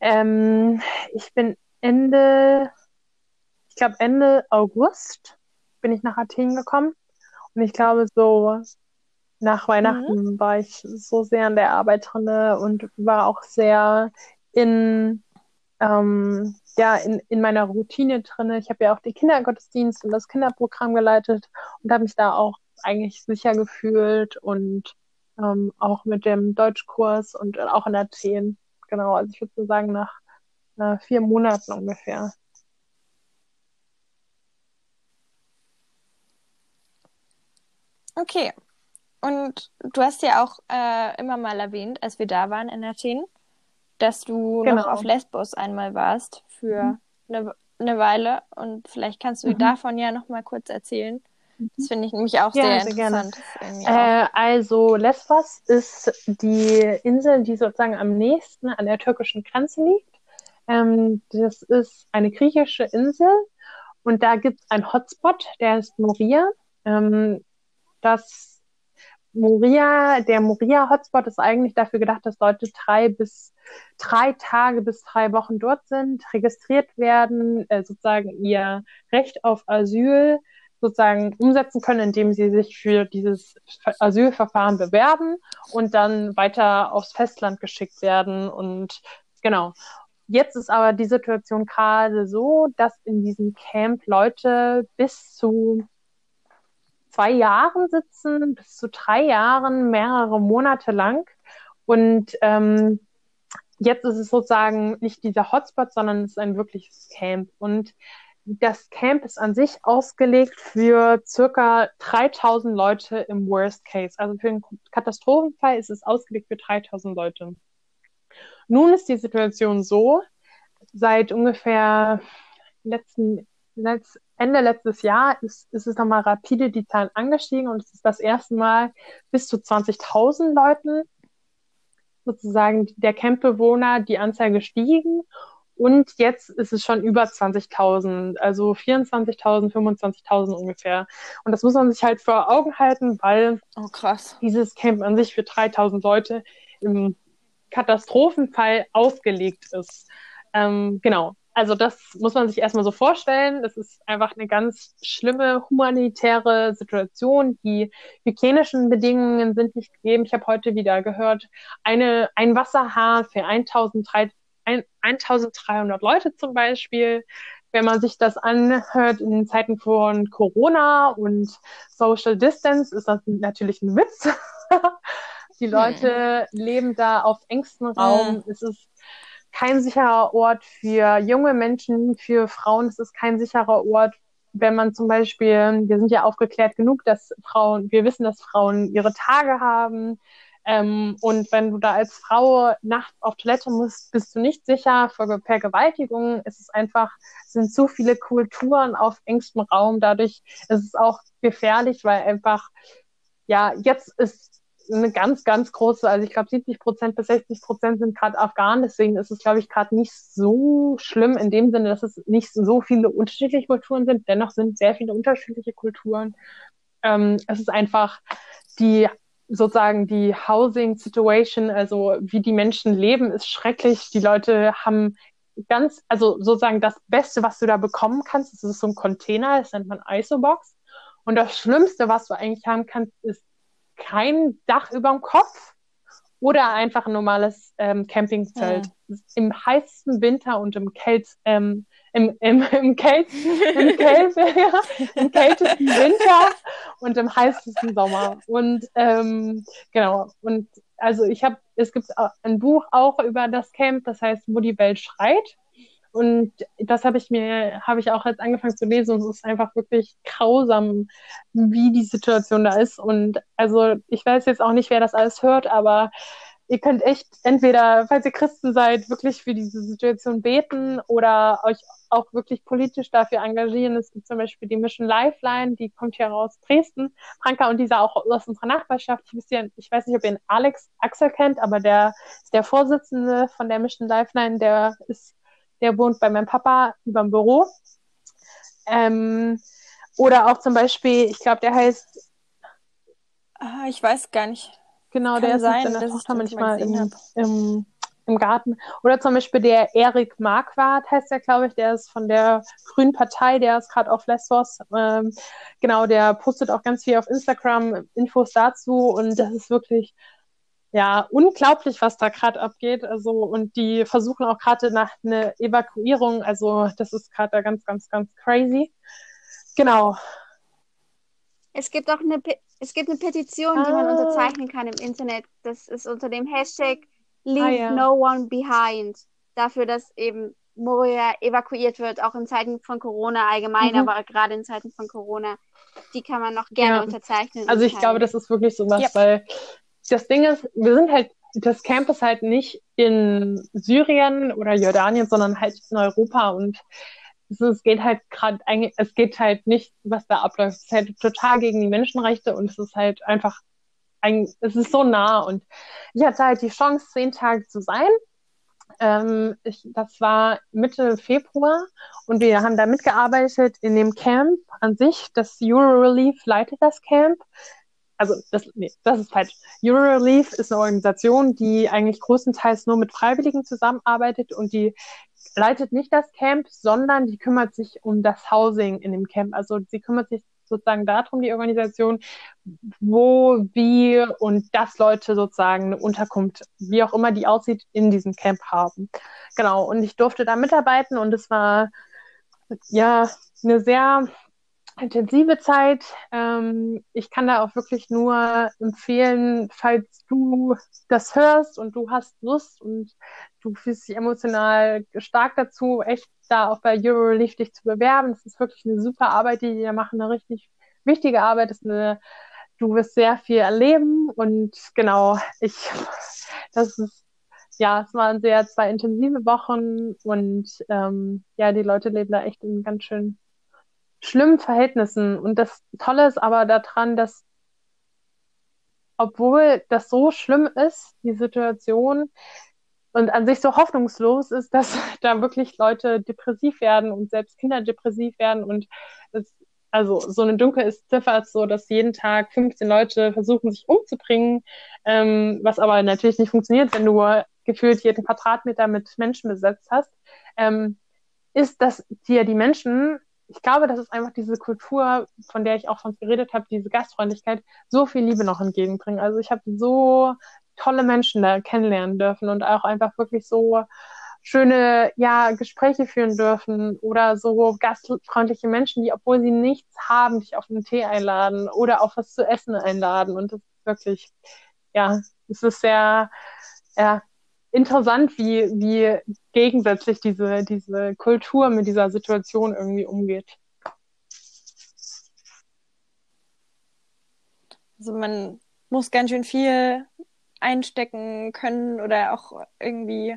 ähm, ich bin Ende, ich glaube Ende August bin ich nach Athen gekommen und ich glaube so nach Weihnachten war ich so sehr in der Arbeit drinne und war auch sehr in ähm, ja, in, in meiner Routine drinne. Ich habe ja auch die Kindergottesdienst und das Kinderprogramm geleitet und habe mich da auch eigentlich sicher gefühlt und ähm, auch mit dem Deutschkurs und auch in Athen. Genau, also ich würde so sagen, nach äh, vier Monaten ungefähr. Okay. Und du hast ja auch äh, immer mal erwähnt, als wir da waren in Athen, dass du Genau. noch auf Lesbos einmal warst für eine, eine Weile. Und vielleicht kannst du Mhm. davon ja noch mal kurz erzählen. Das finde ich nämlich auch Ja, sehr sehr interessant. Äh, also Lesbos ist die Insel, die sozusagen am nächsten an der türkischen Grenze liegt. Ähm, das ist eine griechische Insel und da gibt es einen Hotspot, der ist Moria. Ähm, das Moria, der Moria-Hotspot ist eigentlich dafür gedacht, dass Leute drei bis drei Tage bis drei Wochen dort sind, registriert werden, äh, sozusagen ihr Recht auf Asyl sozusagen umsetzen können, indem sie sich für dieses Asylverfahren bewerben und dann weiter aufs Festland geschickt werden. Und genau. Jetzt ist aber die Situation gerade so, dass in diesem Camp Leute bis zu zwei Jahren sitzen, bis zu drei Jahren, mehrere Monate lang. Und ähm, jetzt ist es sozusagen nicht dieser Hotspot, sondern es ist ein wirkliches Camp. Und das Camp ist an sich ausgelegt für circa 3000 Leute im Worst Case. Also für einen Katastrophenfall ist es ausgelegt für 3000 Leute. Nun ist die Situation so, seit ungefähr letzten, letzt, Ende letztes Jahr ist, ist es nochmal rapide die Zahlen angestiegen und es ist das erste Mal bis zu 20.000 Leuten sozusagen der Campbewohner die Anzahl gestiegen und jetzt ist es schon über 20.000, also 24.000, 25.000 ungefähr. Und das muss man sich halt vor Augen halten, weil oh, dieses Camp an sich für 3.000 Leute im Katastrophenfall ausgelegt ist. Ähm, genau. Also das muss man sich erstmal so vorstellen. Das ist einfach eine ganz schlimme humanitäre Situation. Die hygienischen Bedingungen sind nicht gegeben. Ich habe heute wieder gehört, eine, ein Wasserhahn für 1300 Leute zum Beispiel. Wenn man sich das anhört in Zeiten von Corona und Social Distance, ist das natürlich ein Witz. Die Leute hm. leben da auf engstem Raum. Hm. Es ist kein sicherer Ort für junge Menschen, für Frauen. Es ist kein sicherer Ort, wenn man zum Beispiel, wir sind ja aufgeklärt genug, dass Frauen, wir wissen, dass Frauen ihre Tage haben. Ähm, und wenn du da als Frau nachts auf Toilette musst, bist du nicht sicher vor Vergewaltigung. Es ist einfach, es sind zu viele Kulturen auf engstem Raum. Dadurch ist es auch gefährlich, weil einfach, ja, jetzt ist eine ganz, ganz große, also ich glaube 70 Prozent bis 60 Prozent sind gerade Afghanen, deswegen ist es, glaube ich, gerade nicht so schlimm in dem Sinne, dass es nicht so viele unterschiedliche Kulturen sind. Dennoch sind sehr viele unterschiedliche Kulturen. Ähm, es ist einfach die sozusagen die Housing Situation, also wie die Menschen leben, ist schrecklich. Die Leute haben ganz, also sozusagen das Beste, was du da bekommen kannst, das ist so ein Container, das nennt man ISO-Box. Und das Schlimmste, was du eigentlich haben kannst, ist kein Dach über dem Kopf oder einfach ein normales ähm, Campingzelt. Ja. Im heißesten Winter und im Kält, ähm, im, im, im, Kält, im, Kält, ja, im kältesten Winter und im heißesten Sommer. Und ähm, genau, und also ich habe, es gibt ein Buch auch über das Camp, das heißt, wo die Welt schreit. Und das habe ich mir, habe ich auch jetzt angefangen zu lesen und es ist einfach wirklich grausam, wie die Situation da ist. Und also ich weiß jetzt auch nicht, wer das alles hört, aber ihr könnt echt entweder, falls ihr Christen seid, wirklich für diese Situation beten oder euch auch wirklich politisch dafür engagieren. Es gibt zum Beispiel die Mission Lifeline, die kommt hier raus Dresden. Franka und dieser auch aus unserer Nachbarschaft. Ich, ja, ich weiß nicht, ob ihr den Alex Axel kennt, aber der ist der Vorsitzende von der Mission Lifeline, der ist der wohnt bei meinem Papa über dem Büro. Ähm, oder auch zum Beispiel, ich glaube, der heißt. Ah, ich weiß gar nicht. Genau, Kann der sein, ist mit seiner Tochter manchmal im, im, im, Garten. Oder zum Beispiel der Erik Marquardt heißt der, glaube ich, der ist von der Grünen Partei, der ist gerade auf Lesbos. Ähm, genau, der postet auch ganz viel auf Instagram Infos dazu und das ist wirklich ja, unglaublich, was da gerade abgeht. Also, und die versuchen auch gerade nach einer Evakuierung. Also, das ist gerade da ganz, ganz, ganz crazy. Genau. Es gibt auch eine, es gibt eine Petition, ah. die man ah. unterzeichnen kann im Internet. Das ist unter dem Hashtag Leave ah, ja. No One Behind. Dafür, dass eben Moria evakuiert wird, auch in Zeiten von Corona allgemein, mhm. aber gerade in Zeiten von Corona. Die kann man noch gerne ja. unterzeichnen. Also ich glaube, das ist wirklich sowas, ja. weil das Ding ist, wir sind halt, das Camp ist halt nicht in Syrien oder Jordanien, sondern halt in Europa und es geht halt gerade es geht halt nicht, was da abläuft. Es ist halt total gegen die Menschenrechte und es ist halt einfach, ein, es ist so nah und ich hatte halt die Chance, zehn Tage zu sein. Ähm, ich, das war Mitte Februar und wir haben da mitgearbeitet in dem Camp an sich. Das Eurorelief leitet das Camp also das, nee, das ist falsch. Eurorelief ist eine Organisation, die eigentlich größtenteils nur mit Freiwilligen zusammenarbeitet und die leitet nicht das Camp, sondern die kümmert sich um das Housing in dem Camp. Also sie kümmert sich sozusagen darum, die Organisation, wo, wie und dass Leute sozusagen eine Unterkunft, wie auch immer die aussieht, in diesem Camp haben. Genau. Und ich durfte da mitarbeiten und es war ja eine sehr intensive Zeit. Ähm, ich kann da auch wirklich nur empfehlen, falls du das hörst und du hast Lust und du fühlst dich emotional stark dazu, echt da auch bei Eurorelief dich zu bewerben. Das ist wirklich eine super Arbeit, die da machen, eine richtig wichtige Arbeit. Das ist eine, du wirst sehr viel erleben und genau, ich, das ist ja, es waren sehr zwei intensive Wochen und ähm, ja, die Leute leben da echt in ganz schön schlimmen Verhältnissen. Und das Tolle ist aber daran, dass obwohl das so schlimm ist, die Situation, und an sich so hoffnungslos ist, dass da wirklich Leute depressiv werden und selbst Kinder depressiv werden und es, also so eine dunkle Ziffer ist so, dass jeden Tag 15 Leute versuchen, sich umzubringen, ähm, was aber natürlich nicht funktioniert, wenn du gefühlt jeden Quadratmeter mit Menschen besetzt hast. Ähm, ist, dass dir die Menschen, ich glaube, das ist einfach diese Kultur, von der ich auch schon geredet habe, diese Gastfreundlichkeit, so viel Liebe noch entgegenbringen. Also ich habe so tolle Menschen da kennenlernen dürfen und auch einfach wirklich so schöne ja, Gespräche führen dürfen oder so gastfreundliche Menschen, die, obwohl sie nichts haben, dich auf einen Tee einladen oder auf was zu essen einladen. Und das ist wirklich, ja, es ist sehr ja, interessant, wie, wie gegensätzlich diese, diese Kultur mit dieser Situation irgendwie umgeht. Also man muss ganz schön viel einstecken können oder auch irgendwie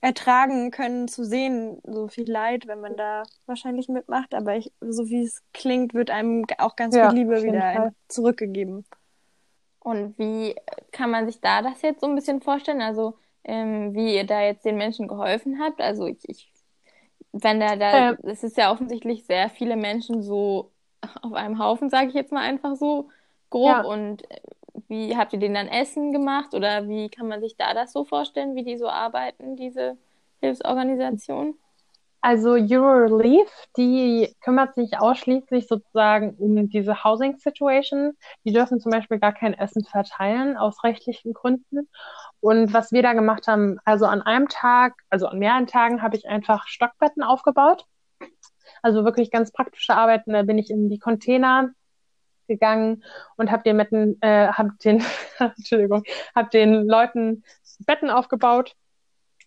ertragen können zu sehen, so viel Leid, wenn man da wahrscheinlich mitmacht. Aber ich, so wie es klingt, wird einem auch ganz ja, viel Liebe wieder zurückgegeben. Und wie kann man sich da das jetzt so ein bisschen vorstellen? Also ähm, wie ihr da jetzt den Menschen geholfen habt? Also ich, ich wenn da, da, ähm. es ist ja offensichtlich sehr viele Menschen so auf einem Haufen, sage ich jetzt mal einfach so grob. Ja. Und wie habt ihr denen dann Essen gemacht oder wie kann man sich da das so vorstellen, wie die so arbeiten, diese Hilfsorganisation? Also Eurorelief, die kümmert sich ausschließlich sozusagen um diese Housing Situation. Die dürfen zum Beispiel gar kein Essen verteilen aus rechtlichen Gründen. Und was wir da gemacht haben, also an einem Tag, also an mehreren Tagen habe ich einfach Stockbetten aufgebaut. Also wirklich ganz praktische Arbeiten. Da bin ich in die Container gegangen und habe den, Betten, äh, hab den, Entschuldigung, hab den Leuten Betten aufgebaut,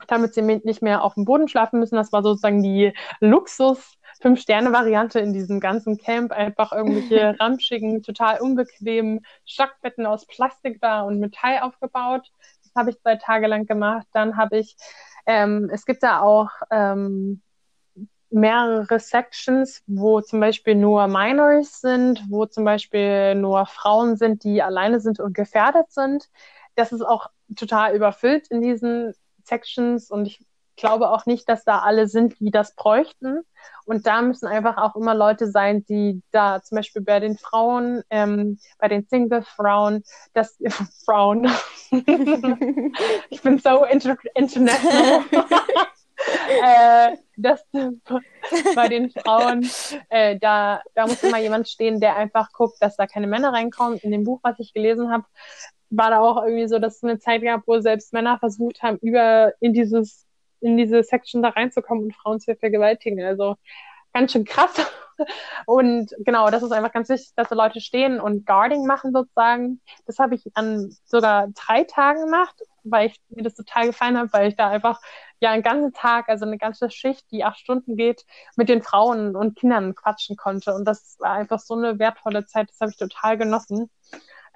damit sie nicht mehr auf dem Boden schlafen müssen. Das war sozusagen die Luxus Fünf-Sterne-Variante in diesem ganzen Camp. Einfach irgendwelche ramschigen, total unbequemen Stockbetten aus Plastik da und Metall aufgebaut. Habe ich zwei Tage lang gemacht. Dann habe ich, ähm, es gibt da auch ähm, mehrere Sections, wo zum Beispiel nur Minors sind, wo zum Beispiel nur Frauen sind, die alleine sind und gefährdet sind. Das ist auch total überfüllt in diesen Sections und ich glaube auch nicht, dass da alle sind, die das bräuchten. Und da müssen einfach auch immer Leute sein, die da zum Beispiel bei den Frauen, ähm, bei den Single-Frauen, das Frauen. ich bin so inter international. äh, das bei den Frauen, äh, da, da muss immer jemand stehen, der einfach guckt, dass da keine Männer reinkommen. In dem Buch, was ich gelesen habe, war da auch irgendwie so, dass es eine Zeit gab, wo selbst Männer versucht haben, über in dieses, in diese Section da reinzukommen und Frauen zu vergewaltigen. Also ganz schön krass. Und genau, das ist einfach ganz wichtig, dass da Leute stehen und Guarding machen sozusagen. Das habe ich an sogar drei Tagen gemacht, weil ich mir das total gefallen habe, weil ich da einfach ja einen ganzen Tag, also eine ganze Schicht, die acht Stunden geht, mit den Frauen und Kindern quatschen konnte. Und das war einfach so eine wertvolle Zeit, das habe ich total genossen.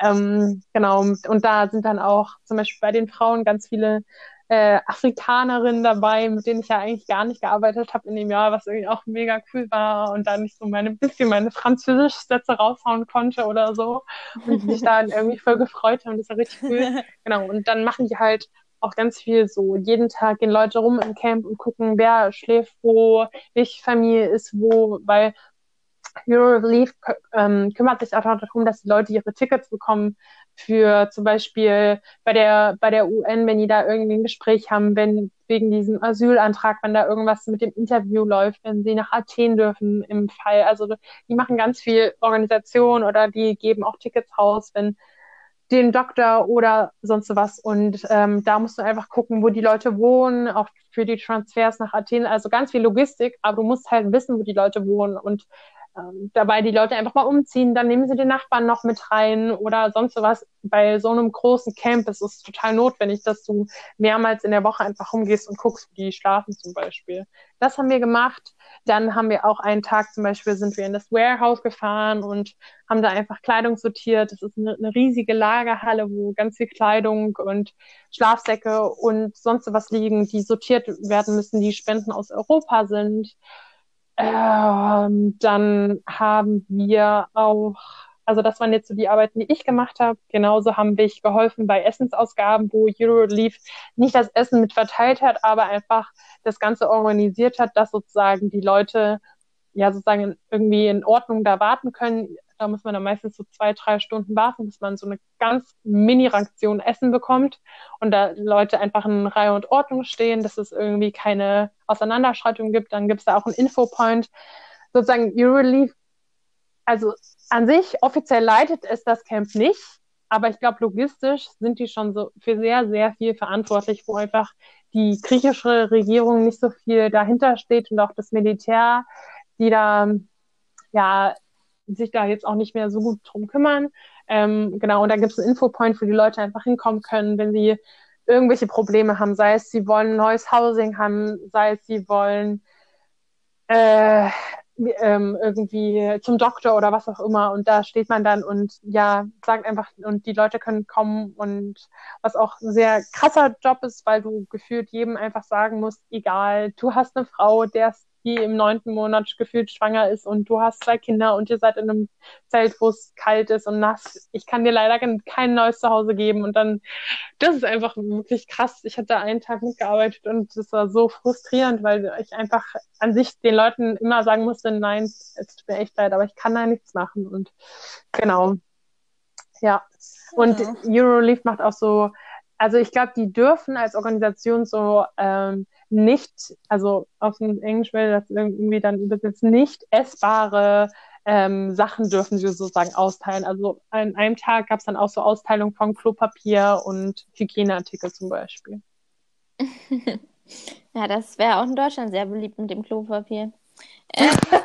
Ähm, genau, und da sind dann auch zum Beispiel bei den Frauen ganz viele äh, Afrikanerinnen dabei, mit denen ich ja eigentlich gar nicht gearbeitet habe in dem Jahr, was irgendwie auch mega cool war und da nicht so meine bisschen meine Französisch-Sätze raushauen konnte oder so und mich dann irgendwie voll gefreut haben. Das war richtig cool. genau. Und dann machen die halt auch ganz viel so. Jeden Tag gehen Leute rum im Camp und gucken, wer schläft wo, welche Familie ist wo, weil Eurorelief ähm, kümmert sich auch darum, dass die Leute ihre Tickets bekommen für zum Beispiel bei der, bei der UN, wenn die da irgendwie ein Gespräch haben, wenn wegen diesem Asylantrag, wenn da irgendwas mit dem Interview läuft, wenn sie nach Athen dürfen im Fall. Also die machen ganz viel Organisation oder die geben auch Tickets raus, wenn den Doktor oder sonst was. Und ähm, da musst du einfach gucken, wo die Leute wohnen, auch für die Transfers nach Athen. Also ganz viel Logistik, aber du musst halt wissen, wo die Leute wohnen und ähm, dabei die Leute einfach mal umziehen, dann nehmen sie den Nachbarn noch mit rein oder sonst was. Bei so einem großen Camp ist es total notwendig, dass du mehrmals in der Woche einfach rumgehst und guckst, wie die schlafen zum Beispiel. Das haben wir gemacht. Dann haben wir auch einen Tag zum Beispiel sind wir in das Warehouse gefahren und haben da einfach Kleidung sortiert. Das ist eine, eine riesige Lagerhalle, wo ganz viel Kleidung und Schlafsäcke und sonst was liegen, die sortiert werden müssen, die Spenden aus Europa sind. Ähm, dann haben wir auch, also das waren jetzt so die Arbeiten, die ich gemacht habe. Genauso haben wir geholfen bei Essensausgaben, wo Eurolief nicht das Essen mit verteilt hat, aber einfach das Ganze organisiert hat, dass sozusagen die Leute ja sozusagen irgendwie in Ordnung da warten können. Da muss man dann meistens so zwei, drei Stunden warten, bis man so eine ganz Mini-Raktion Essen bekommt und da Leute einfach in Reihe und Ordnung stehen, dass es irgendwie keine Auseinanderschreitung gibt. Dann gibt es da auch einen Infopoint. Sozusagen Eurelief, also an sich offiziell leitet es das Camp nicht, aber ich glaube, logistisch sind die schon so für sehr, sehr viel verantwortlich, wo einfach die griechische Regierung nicht so viel dahinter steht und auch das Militär, die da ja sich da jetzt auch nicht mehr so gut drum kümmern. Ähm, genau, und da gibt es einen Infopoint, wo die Leute einfach hinkommen können, wenn sie irgendwelche Probleme haben, sei es sie wollen neues Housing haben, sei es sie wollen äh, ähm, irgendwie zum Doktor oder was auch immer. Und da steht man dann und ja, sagt einfach und die Leute können kommen. Und was auch ein sehr krasser Job ist, weil du gefühlt jedem einfach sagen musst, egal, du hast eine Frau, der ist die im neunten Monat gefühlt schwanger ist und du hast zwei Kinder und ihr seid in einem Zelt, wo es kalt ist und nass. Ich kann dir leider kein neues Zuhause geben und dann, das ist einfach wirklich krass. Ich hatte einen Tag mitgearbeitet und das war so frustrierend, weil ich einfach an sich den Leuten immer sagen musste, nein, es tut mir echt leid, aber ich kann da nichts machen und genau. Ja. Und ja. Eurolief macht auch so, also ich glaube, die dürfen als Organisation so ähm, nicht, also aus dem Englisch will das irgendwie dann übersetzt, nicht essbare ähm, Sachen dürfen sie sozusagen austeilen. Also an einem Tag gab es dann auch so Austeilung von Klopapier und Hygieneartikel zum Beispiel. ja, das wäre auch in Deutschland sehr beliebt mit dem Klopapier. Ähm,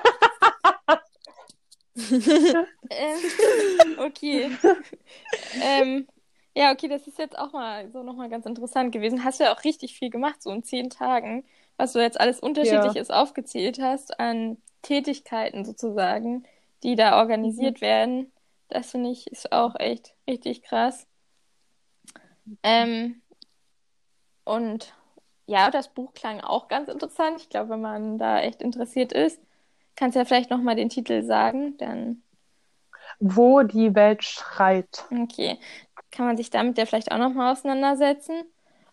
ähm, okay. ähm, ja, okay, das ist jetzt auch mal so nochmal ganz interessant gewesen. Hast du ja auch richtig viel gemacht, so in zehn Tagen, was du jetzt alles Unterschiedliches ja. aufgezählt hast an Tätigkeiten sozusagen, die da organisiert mhm. werden. Das finde ich ist auch echt richtig krass. Ähm, und ja, das Buch klang auch ganz interessant. Ich glaube, wenn man da echt interessiert ist, kannst du ja vielleicht nochmal den Titel sagen, dann. Wo die Welt schreit. Okay, kann man sich damit ja vielleicht auch nochmal auseinandersetzen.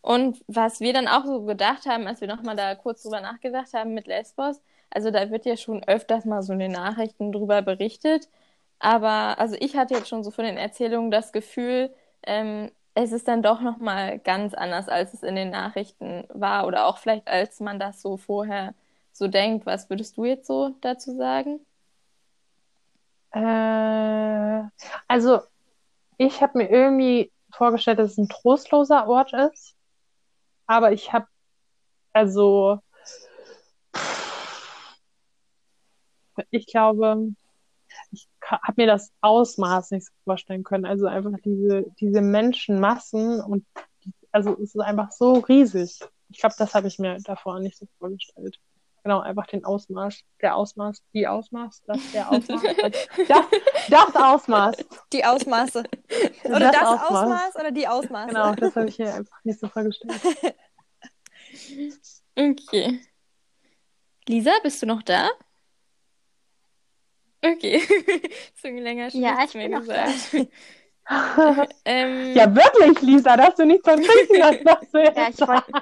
Und was wir dann auch so gedacht haben, als wir nochmal da kurz drüber nachgedacht haben mit Lesbos, also da wird ja schon öfters mal so in den Nachrichten drüber berichtet. Aber also ich hatte jetzt schon so von den Erzählungen das Gefühl, ähm, es ist dann doch nochmal ganz anders, als es in den Nachrichten war oder auch vielleicht als man das so vorher so denkt. Was würdest du jetzt so dazu sagen? Äh, also ich habe mir irgendwie vorgestellt, dass es ein trostloser Ort ist. Aber ich habe, also, ich glaube, ich habe mir das Ausmaß nicht so vorstellen können. Also einfach diese, diese Menschenmassen und also es ist einfach so riesig. Ich glaube, das habe ich mir davor nicht so vorgestellt. Genau, einfach den Ausmaß, der Ausmaß, die Ausmaß, das, der Ausmaß, das, das Ausmaß. Die Ausmaße. Oder das, das Ausmaß. Ausmaß. oder die Ausmaße. Genau, das habe ich mir einfach nicht so vorgestellt. Okay. Lisa, bist du noch da? Okay. so länger schon ja, ich mir bin gesagt. ähm, ja, wirklich, Lisa, dass du nicht vertreten hast. Das ja, ich wollte.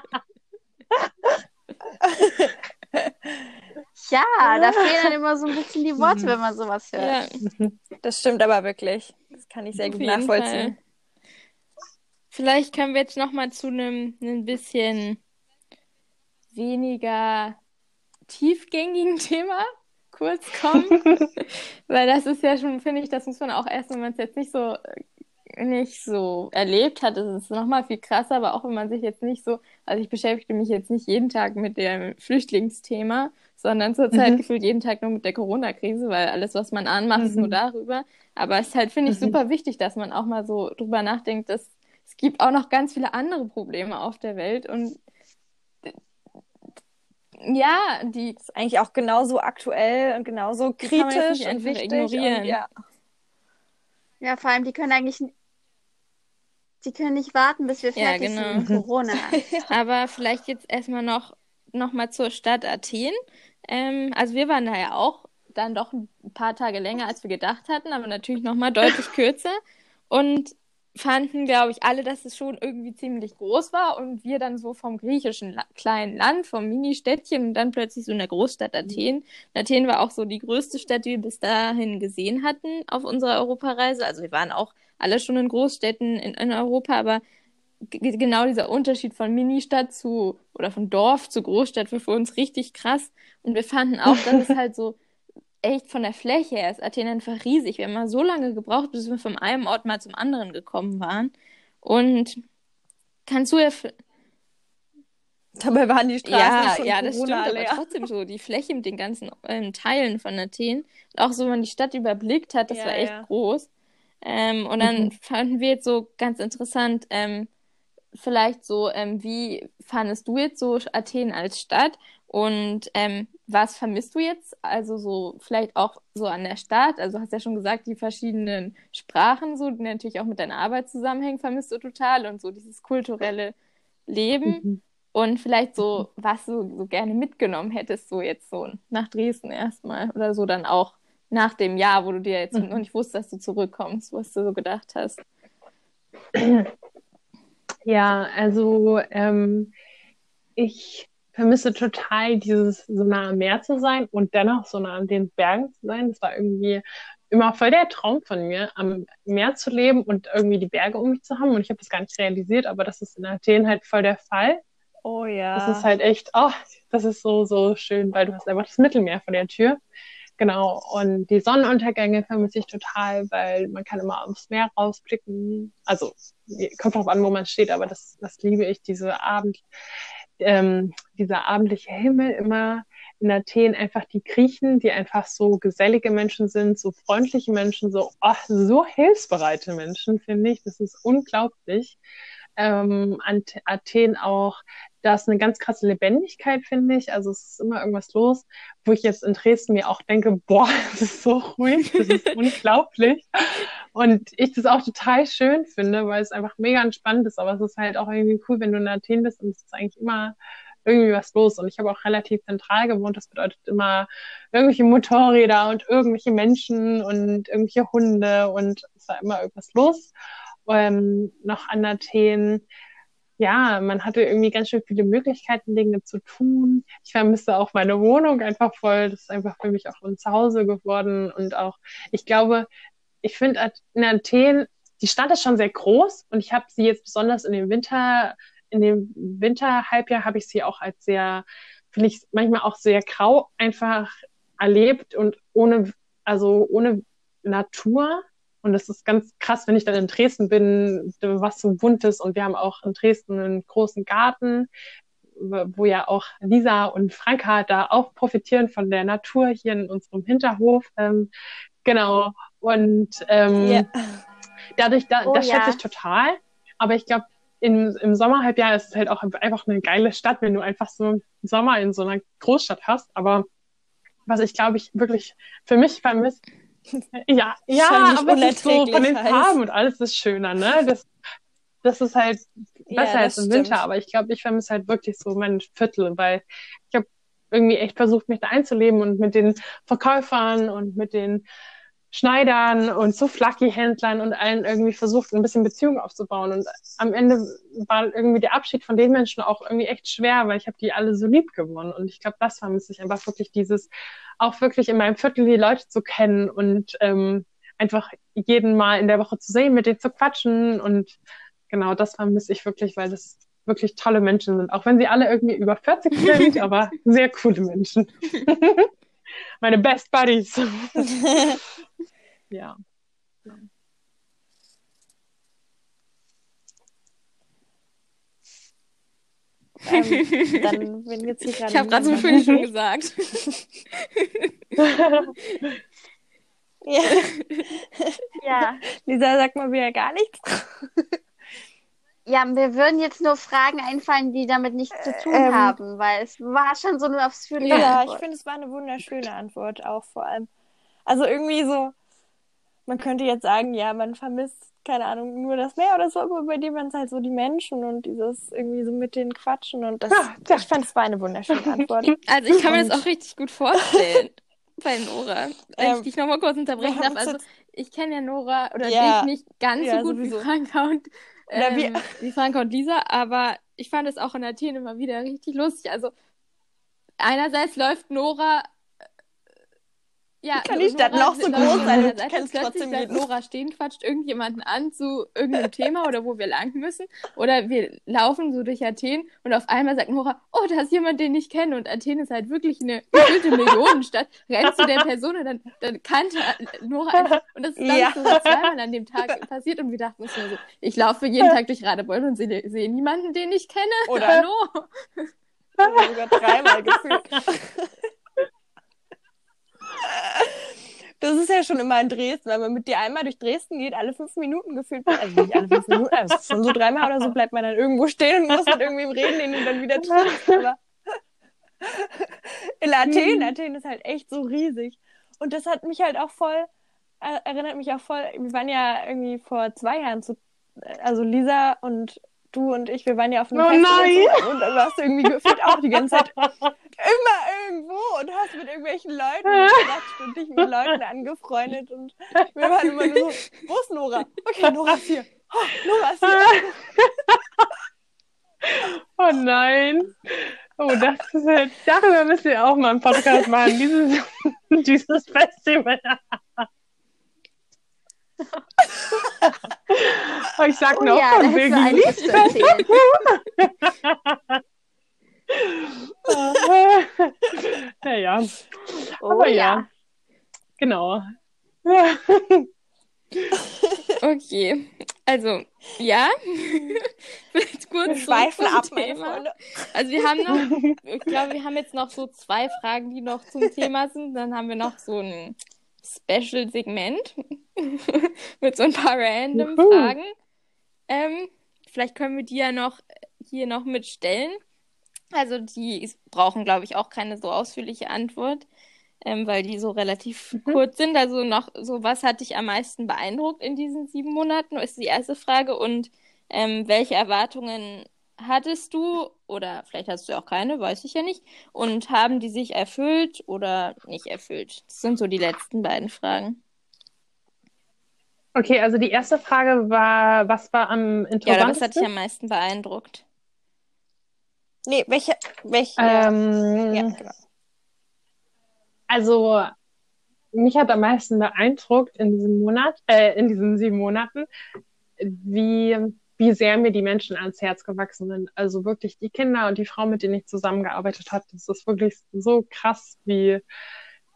Ja, da fehlen dann immer so ein bisschen die Worte, wenn man sowas hört. Ja. Das stimmt aber wirklich. Das kann ich sehr Auf gut nachvollziehen. Fall. Vielleicht können wir jetzt noch mal zu einem ein bisschen weniger tiefgängigen Thema kurz kommen. Weil das ist ja schon, finde ich, das muss man auch erst, wenn man es jetzt nicht so nicht so erlebt hat, ist es nochmal viel krasser, aber auch wenn man sich jetzt nicht so, also ich beschäftige mich jetzt nicht jeden Tag mit dem Flüchtlingsthema, sondern zurzeit mhm. gefühlt jeden Tag nur mit der Corona-Krise, weil alles, was man anmacht, mhm. ist nur mhm. darüber. Aber es ist halt, finde ich, mhm. super wichtig, dass man auch mal so drüber nachdenkt, dass es gibt auch noch ganz viele andere Probleme auf der Welt und ja, die ist eigentlich auch genauso aktuell und genauso kritisch und wichtig. Ignorieren. Und, ja. ja, vor allem, die können eigentlich die können nicht warten, bis wir fertig ja, genau. sind mit Corona. Aber vielleicht jetzt erstmal noch, noch mal zur Stadt Athen. Ähm, also wir waren da ja auch dann doch ein paar Tage länger, als wir gedacht hatten, aber natürlich noch mal deutlich kürzer. Und fanden, glaube ich, alle, dass es schon irgendwie ziemlich groß war und wir dann so vom griechischen La kleinen Land, vom Mini-Städtchen und dann plötzlich so in der Großstadt Athen. Athen war auch so die größte Stadt, die wir bis dahin gesehen hatten auf unserer Europareise. Also wir waren auch alle schon in Großstädten in, in Europa, aber genau dieser Unterschied von Ministadt zu oder von Dorf zu Großstadt war für uns richtig krass. Und wir fanden auch, dass es halt so echt von der Fläche her ist Athen einfach riesig. Wir haben mal so lange gebraucht, bis wir von einem Ort mal zum anderen gekommen waren. Und kannst du ja. Dabei waren die Straßen ja, schon ja, das stimmt, Corona aber leer. trotzdem so die Fläche mit den ganzen ähm, Teilen von Athen. Und auch so, wenn man die Stadt überblickt hat, das Ja, war echt ja. groß. Ähm, und dann Mhm. fanden wir jetzt so ganz interessant, ähm, vielleicht so, ähm, wie fandest du jetzt so Athen als Stadt und ähm, was vermisst du jetzt? Also so vielleicht auch so an der Stadt. Also du hast ja schon gesagt, die verschiedenen Sprachen, so die natürlich auch mit deiner Arbeit zusammenhängen, vermisst du total und so dieses kulturelle Leben Mhm. und vielleicht so, was du so gerne mitgenommen hättest, so jetzt so nach Dresden erstmal oder so dann auch nach dem Jahr, wo du dir jetzt Mhm. noch nicht wusstest, dass du zurückkommst, was du so gedacht hast. Ja, also ähm, ich vermisse total dieses so nah am Meer zu sein und dennoch so nah an den Bergen zu sein. Das war irgendwie immer voll der Traum von mir, am Meer zu leben und irgendwie die Berge um mich zu haben. Und ich habe das gar nicht realisiert, aber das ist in Athen halt voll der Fall. Oh ja. Das ist halt echt, oh, das ist so, so schön, weil du hast einfach das Mittelmeer vor der Tür. Genau. Und die Sonnenuntergänge vermisse ich total, weil man kann immer aufs Meer rausblicken. Also kommt drauf an, wo man steht, aber das, das liebe ich, diese Abend, ähm, dieser abendliche Himmel immer in Athen einfach die Griechen, die einfach so gesellige Menschen sind, so freundliche Menschen, so, oh, so hilfsbereite Menschen, finde ich. Das ist unglaublich. Ähm, an Athen auch, da ist eine ganz krasse Lebendigkeit, finde ich. Also es ist immer irgendwas los, wo ich jetzt in Dresden mir auch denke, boah, das ist so ruhig, das ist unglaublich. Und ich das auch total schön finde, weil es einfach mega entspannt ist. Aber es ist halt auch irgendwie cool, wenn du in Athen bist und es ist eigentlich immer irgendwie was los. Und ich habe auch relativ zentral gewohnt. Das bedeutet immer irgendwelche Motorräder und irgendwelche Menschen und irgendwelche Hunde und es war immer irgendwas los. Ähm, noch an Athen. Ja, man hatte irgendwie ganz schön viele Möglichkeiten, Dinge zu tun. Ich vermisse auch meine Wohnung einfach voll. Das ist einfach für mich auch ein Zuhause geworden. Und auch, ich glaube, ich finde in Athen, die Stadt ist schon sehr groß und ich habe sie jetzt besonders in dem Winter, in dem Winterhalbjahr habe ich sie auch als sehr, finde ich manchmal auch sehr grau einfach erlebt und ohne, also ohne Natur. Und das ist ganz krass, wenn ich dann in Dresden bin, was so buntes. Und wir haben auch in Dresden einen großen Garten, wo ja auch Lisa und Franka da auch profitieren von der Natur hier in unserem Hinterhof. Ähm, genau. Und ähm, Ja. dadurch, da, Oh das ja. schätze ich total. Aber ich glaube, im, im Sommerhalbjahr ist es halt auch einfach eine geile Stadt, wenn du einfach so einen Sommer in so einer Großstadt hast. Aber was ich glaube ich wirklich für mich vermisst, ja, ja, aber es ist so von den heiß. Farben und alles ist schöner, ne? Das, das ist halt Ja, besser als das im Winter, stimmt. aber ich glaube, ich vermisse halt wirklich so mein Viertel, weil ich habe irgendwie echt versucht, mich da einzuleben und mit den Verkäufern und mit den Schneidern und so Flucky-Händlern und allen irgendwie versucht, ein bisschen Beziehung aufzubauen. Und am Ende war irgendwie der Abschied von den Menschen auch irgendwie echt schwer, weil ich habe die alle so lieb gewonnen. Und ich glaube, das vermisse ich einfach wirklich dieses, auch wirklich in meinem Viertel die Leute zu kennen und ähm, einfach jeden Mal in der Woche zu sehen, mit denen zu quatschen. Und genau das vermisse ich wirklich, weil das wirklich tolle Menschen sind. Auch wenn sie alle irgendwie über 40 sind, aber sehr coole Menschen. Meine Best Buddies. ja. ähm, dann, jetzt hier gerade Ich habe gerade so schön schon gesagt. Ja. Ja. Lisa, sag mal wieder gar nichts. Ja, mir würden jetzt nur Fragen einfallen, die damit nichts zu tun Ähm. haben, weil es war schon so eine ausführliche Ja, ich Antwort. finde, es war eine wunderschöne Antwort auch vor allem. Also irgendwie so, man könnte jetzt sagen, ja, man vermisst, keine Ahnung, nur das Meer oder so, aber bei dir waren es halt so die Menschen und dieses irgendwie so mit den Quatschen und das, Ja, ja. ich fand, es war eine wunderschöne Antwort. Also ich kann mir das Und- auch richtig gut vorstellen bei Nora. Wenn Ähm, ich dich nochmal kurz unterbrechen wir darf. Also ich kenne ja Nora oder Ja. dich nicht ganz Ja, so gut sowieso. wie Franka und Oder wie- ähm, wie Franka und Lisa, aber ich fand es auch in Athen immer wieder richtig lustig. Also einerseits läuft Nora ja, Kann die Stadt noch so groß sein, du Seite, kennst trotzdem jeden. Nora stehen, quatscht irgendjemanden an zu irgendeinem Thema oder wo wir lang müssen. Oder wir laufen so durch Athen und auf einmal sagt Nora, oh, da ist jemand, den ich kenne. Und Athen ist halt wirklich eine gefüllte Millionenstadt. Rennst zu der Person und dann, dann kannte Nora einfach. Und das ist dann Ja. so zweimal an dem Tag passiert und wir dachten uns nur so, ich laufe jeden Tag durch Radebeul und sehe, sehe niemanden, den ich kenne. Oder- Hallo? Oder sogar dreimal gefühlt. Das ist ja schon immer in Dresden, wenn man mit dir einmal durch Dresden geht, alle fünf Minuten gefühlt, also nicht alle fünf Minuten, also schon so dreimal oder so bleibt man dann irgendwo stehen und muss mit irgendwem reden, den du dann wieder triffst. Aber in Athen, Athen ist halt echt so riesig. Und das hat mich halt auch voll, äh, erinnert mich auch voll, wir waren ja irgendwie vor zwei Jahren zu, also Lisa und du und ich, wir waren ja auf einem Oh nein! und dann warst du irgendwie gefühlt auch die ganze Zeit immer irgendwo und hast mit irgendwelchen Leuten gequatscht und dich mit Leuten angefreundet und wir waren immer nur so, wo ist Nora? Okay, Nora ist hier. Oh, Nora ist hier. Oh nein. Oh, das ist halt, darüber müssen wir auch mal einen Podcast machen, dieses, dieses Festival. Oh, ich sag Oh noch ja, von zu erzählen. Naja, Oh aber ja. ja, genau. Okay, also ja, vielleicht kurz Wir schweifen zum ab, meine Thema. Freunde. Also wir haben noch, ich glaube, wir haben jetzt noch so zwei Fragen, die noch zum Thema sind. Dann haben wir noch so ein Special-Segment mit so ein paar random Juhu. Fragen. Ähm, vielleicht können wir die ja noch hier noch mitstellen. Also die brauchen, glaube ich, auch keine so ausführliche Antwort, ähm, weil die so relativ Mhm. kurz sind. Also noch so, was hat dich am meisten beeindruckt in diesen sieben Monaten, ist die erste Frage. Und ähm, welche Erwartungen hattest du oder vielleicht hast du auch keine, weiß ich ja nicht. Und haben die sich erfüllt oder nicht erfüllt? Das sind so die letzten beiden Fragen. Okay, also die erste Frage war, was war am Ja, oder was hat dich interessantesten? am meisten beeindruckt? Nee, welche, welche, Ähm, ja, genau. Also, mich hat am meisten beeindruckt in diesem Monat, äh, in diesen sieben Monaten, wie, wie sehr mir die Menschen ans Herz gewachsen sind. Also wirklich die Kinder und die Frau, mit denen ich zusammengearbeitet habe, das ist wirklich so krass, wie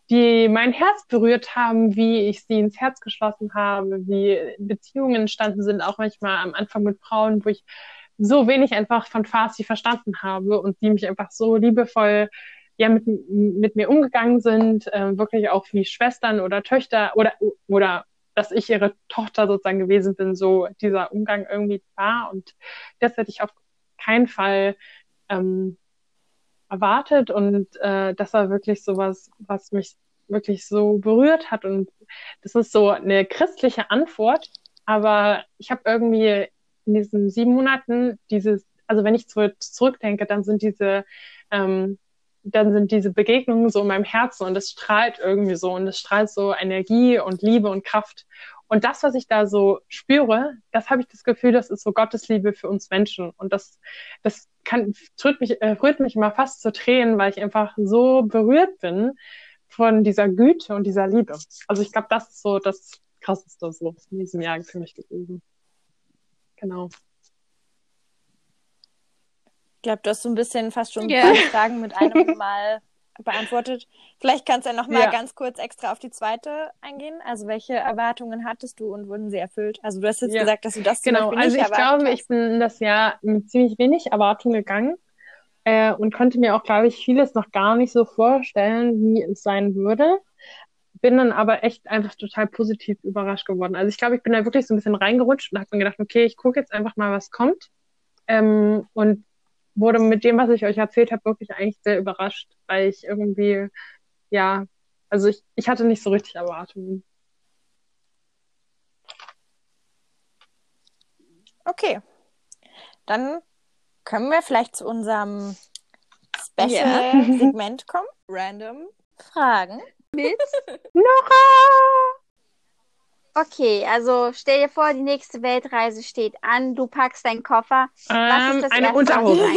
die mein Herz berührt haben, wie ich sie ins Herz geschlossen habe, wie Beziehungen entstanden sind, auch manchmal am Anfang mit Frauen, wo ich so wenig einfach von Farsi verstanden habe und die mich einfach so liebevoll ja mit, mit mir umgegangen sind, äh, wirklich auch wie Schwestern oder Töchter oder oder dass ich ihre Tochter sozusagen gewesen bin, so dieser Umgang irgendwie war und das hätte ich auf keinen Fall ähm, erwartet. Und äh, das war wirklich sowas, was mich wirklich so berührt hat. Und das ist so eine christliche Antwort, aber ich habe irgendwie in diesen sieben Monaten dieses, also wenn ich zurück, zurückdenke, dann sind diese ähm, dann sind diese Begegnungen so in meinem Herzen und es strahlt irgendwie so und es strahlt so Energie und Liebe und Kraft. Und das, was ich da so spüre, das habe ich das Gefühl, das ist so Gottes Liebe für uns Menschen. Und das, das kann, rührt mich, äh, rührt mich immer fast zu Tränen, weil ich einfach so berührt bin von dieser Güte und dieser Liebe. Also ich glaube, das ist so das Krasseste so in diesem Jahr für mich gewesen. Genau. Ich glaube, du hast so ein bisschen fast schon beide Fragen mit einem Mal beantwortet. Vielleicht kannst du ja noch mal Ja. ganz kurz extra auf die zweite eingehen. Also welche Erwartungen hattest du und wurden sie erfüllt? Also du hast jetzt Ja. gesagt, dass du das Genau, also ich glaube, hast. ich bin in das Jahr mit ziemlich wenig Erwartung gegangen äh, und konnte mir auch, glaube ich, vieles noch gar nicht so vorstellen, wie es sein würde. Bin dann aber echt einfach total positiv überrascht geworden. Also ich glaube, ich bin da wirklich so ein bisschen reingerutscht und habe mir gedacht, okay, ich gucke jetzt einfach mal, was kommt. Ähm, und wurde mit dem, was ich euch erzählt habe, wirklich eigentlich sehr überrascht, weil ich irgendwie, ja, also ich, ich hatte nicht so richtig Erwartungen. Okay. Dann können wir vielleicht zu unserem. Special-Segment kommen. Random. Fragen. Nora! Okay, also stell dir vor, die nächste Weltreise steht an, du packst deinen Koffer. Was Ähm, ist das eine Unterhose.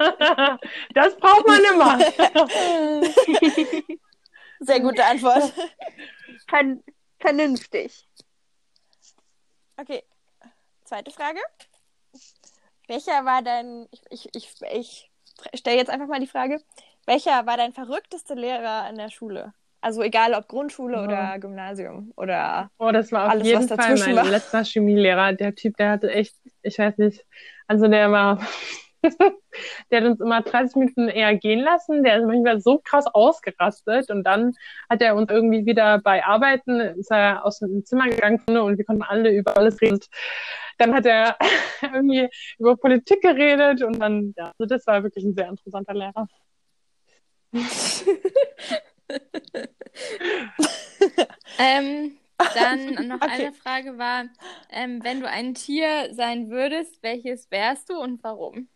das braucht man immer. Sehr gute Antwort. Vern vernünftig. Okay, zweite Frage. Welcher war dein, ich, ich, ich, ich stelle jetzt einfach mal die Frage, welcher war dein verrücktester Lehrer in der Schule? Also egal ob Grundschule Oh. oder Gymnasium oder Oh, das war auf Alles, jeden Fall mein war. letzter Chemielehrer. Der Typ, der hatte echt, ich weiß nicht, also der war, der hat uns immer 30 Minuten eher gehen lassen. Der ist manchmal so krass ausgerastet und dann hat er uns irgendwie wieder bei Arbeiten, ist er aus dem Zimmer gegangen und wir konnten alle über alles reden. Dann hat er irgendwie über Politik geredet und dann, ja, also das war wirklich ein sehr interessanter Lehrer. Ähm, dann noch Okay. eine Frage war, ähm, wenn du ein Tier sein würdest, welches wärst du und warum?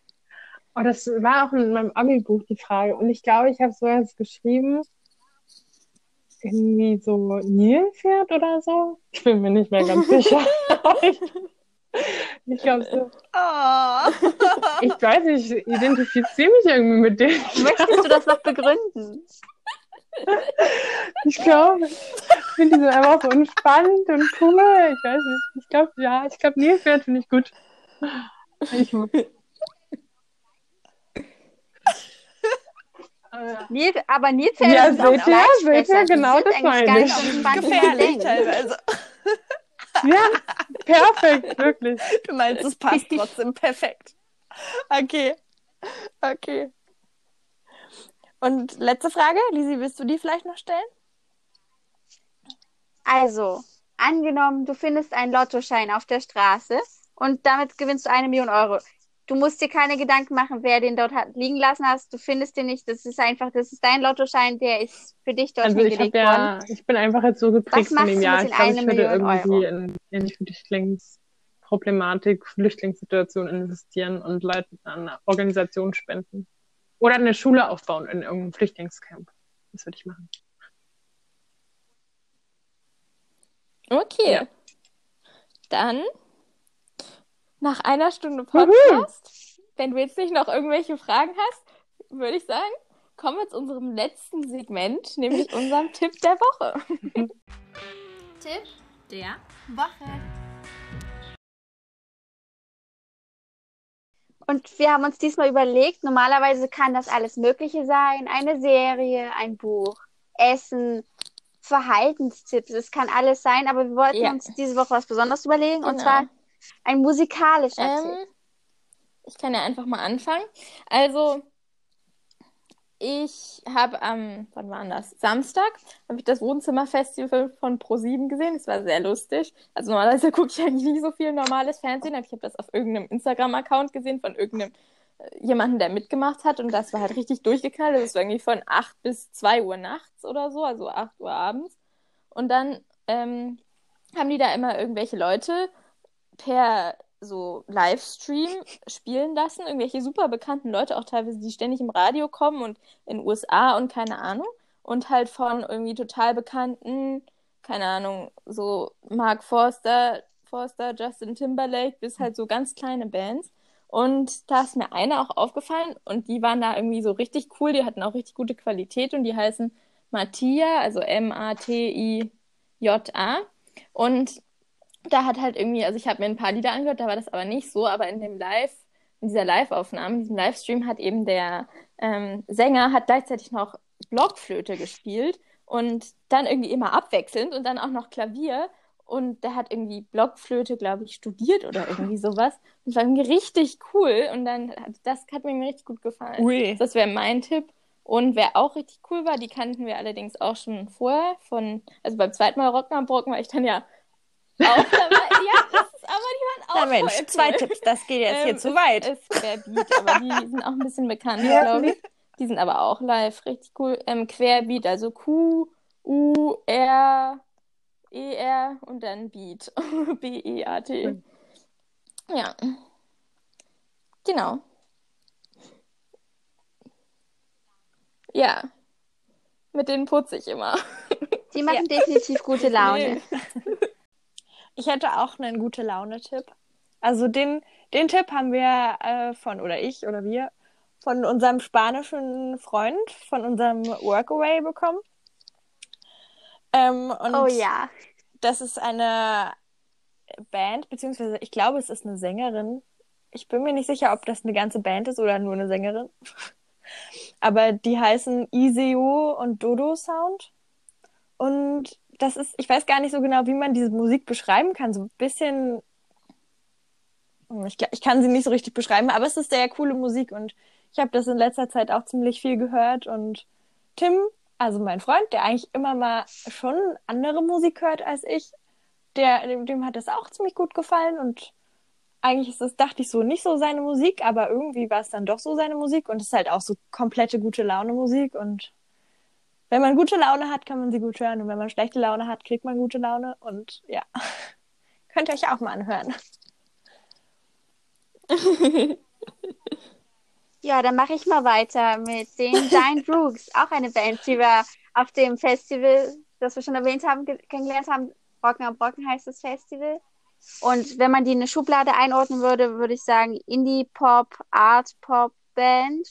Oh, das war auch in meinem Abi-Buch die Frage. Und ich glaube, ich habe so jetzt geschrieben, irgendwie so Nilpferd oder so. Ich bin mir nicht mehr ganz sicher. ich glaube so. Oh. Ich weiß nicht, ich identifiziere mich irgendwie mit denen. Möchtest du das noch begründen? Ich glaube, ich finde die so einfach so entspannt und cool. Ich weiß nicht. Ich glaube, ja, ich glaube, Nilpferd finde ich gut. Ich, Nil, aber Nilpferde Ja, sind auch seht ihr? Seht ihr? Die Genau sind das meine ich. Gefährlich teilweise. ja, perfekt, wirklich. Du meinst, es passt trotzdem perfekt. Okay. Okay. Und letzte Frage, Lisi, willst du die vielleicht noch stellen? Also, angenommen, du findest einen Lottoschein auf der Straße und damit gewinnst du eine Million Euro. Du musst dir keine Gedanken machen, wer den dort hat liegen lassen hast. Du findest den nicht. Das ist einfach, das ist dein Lottoschein, der ist für dich dort Also ich habe hingelegt worden. ja, ich bin einfach jetzt so geprägt Was von dem Jahr. Ich glaube, ich würde irgendwie in, in Flüchtlingsproblematik, Flüchtlingssituation investieren und Leuten an eine Organisation spenden. Oder eine Schule aufbauen in irgendeinem Flüchtlingscamp. Das würde ich machen. Okay. Ja. Dann, nach einer Stunde Podcast, wenn du jetzt nicht noch irgendwelche Fragen hast, würde ich sagen, kommen wir zu unserem letzten Segment, nämlich unserem Tipp der Woche. Tipp der Woche. Und wir haben uns diesmal überlegt, normalerweise kann das alles Mögliche sein. Eine Serie, ein Buch, Essen, Verhaltenstipps. Es kann alles sein, aber wir wollten Ja. uns diese Woche was Besonderes überlegen. Und Genau. zwar ein musikalischer Tipp. Ähm, ich kann ja einfach mal anfangen. Also, ich habe am, wann war das? Samstag habe ich das Wohnzimmerfestival von Pro7 gesehen. Das war sehr lustig. Also normalerweise gucke ich eigentlich nicht so viel normales Fernsehen, aber ich habe das auf irgendeinem Instagram-Account gesehen von irgendeinem äh, jemanden, der mitgemacht hat und das war halt richtig durchgeknallt. Das war irgendwie von 8 bis 2 Uhr nachts oder so, also 8 Uhr abends. Und dann ähm, haben die da immer irgendwelche Leute per so Livestream spielen lassen, irgendwelche super bekannten Leute, auch teilweise, die ständig im Radio kommen und in den USA und keine Ahnung. Und halt von irgendwie total bekannten, keine Ahnung, so Mark Forster, Forster, Justin Timberlake, bis halt so ganz kleine Bands. Und da ist mir eine auch aufgefallen und die waren da irgendwie so richtig cool, die hatten auch richtig gute Qualität und die heißen Mattia, also M-A-T-I-J-A. Und da hat halt irgendwie, also ich habe mir ein paar Lieder angehört, da war das aber nicht so, aber in dem Live, in dieser Live-Aufnahme, in diesem Livestream hat eben der ähm, Sänger hat gleichzeitig noch Blockflöte gespielt und dann irgendwie immer abwechselnd und dann auch noch Klavier und der hat irgendwie Blockflöte, glaube ich, studiert oder irgendwie sowas und war irgendwie richtig cool und dann, das hat mir richtig gut gefallen. Ui. Das wäre mein Tipp. Und wer auch richtig cool war, die kannten wir allerdings auch schon vorher von, also beim zweiten Mal Rock am Brocken war ich dann ja auch ja, das ist aber die waren auch Na Mensch, voll zwei cool. Tipps, das geht jetzt hier Ähm, zu es weit. Ist Querbeat, aber die sind auch ein bisschen bekannt, Ja, glaube ich. Die sind aber auch live richtig cool. Ähm, Querbeat, also Q, U, R, E, R und dann Beat. B-E-A-T. Ja. Genau. Ja. Mit denen putze ich immer. Die machen definitiv gute Laune. Ich hätte auch einen gute Laune-Tipp. Also den, den Tipp haben wir äh, von, oder ich oder wir, von unserem spanischen Freund, von unserem Workaway bekommen. Ähm, und Oh ja. das ist eine Band, beziehungsweise ich glaube, es ist eine Sängerin. Ich bin mir nicht sicher, ob das eine ganze Band ist oder nur eine Sängerin. Aber die heißen Iseo und Dodo Sound. Und das ist, ich weiß gar nicht so genau, wie man diese Musik beschreiben kann. So ein bisschen, ich, ich kann sie nicht so richtig beschreiben, aber es ist sehr coole Musik und ich habe das in letzter Zeit auch ziemlich viel gehört und Tim, also mein Freund, der eigentlich immer mal schon andere Musik hört als ich, der, dem, dem hat das auch ziemlich gut gefallen und eigentlich ist das, dachte ich so, nicht so seine Musik, aber irgendwie war es dann doch so seine Musik und es ist halt auch so komplette gute Laune Musik und wenn man gute Laune hat, kann man sie gut hören und wenn man schlechte Laune hat, kriegt man gute Laune und ja, könnt ihr euch auch mal anhören. Ja, dann mache ich mal weiter mit den Giant Rooks, auch eine Band, die wir auf dem Festival, das wir schon erwähnt haben, ge- kennengelernt haben. Brocken am Brocken heißt das Festival. Und wenn man die in eine Schublade einordnen würde, würde ich sagen Indie-Pop, Art-Pop-Band.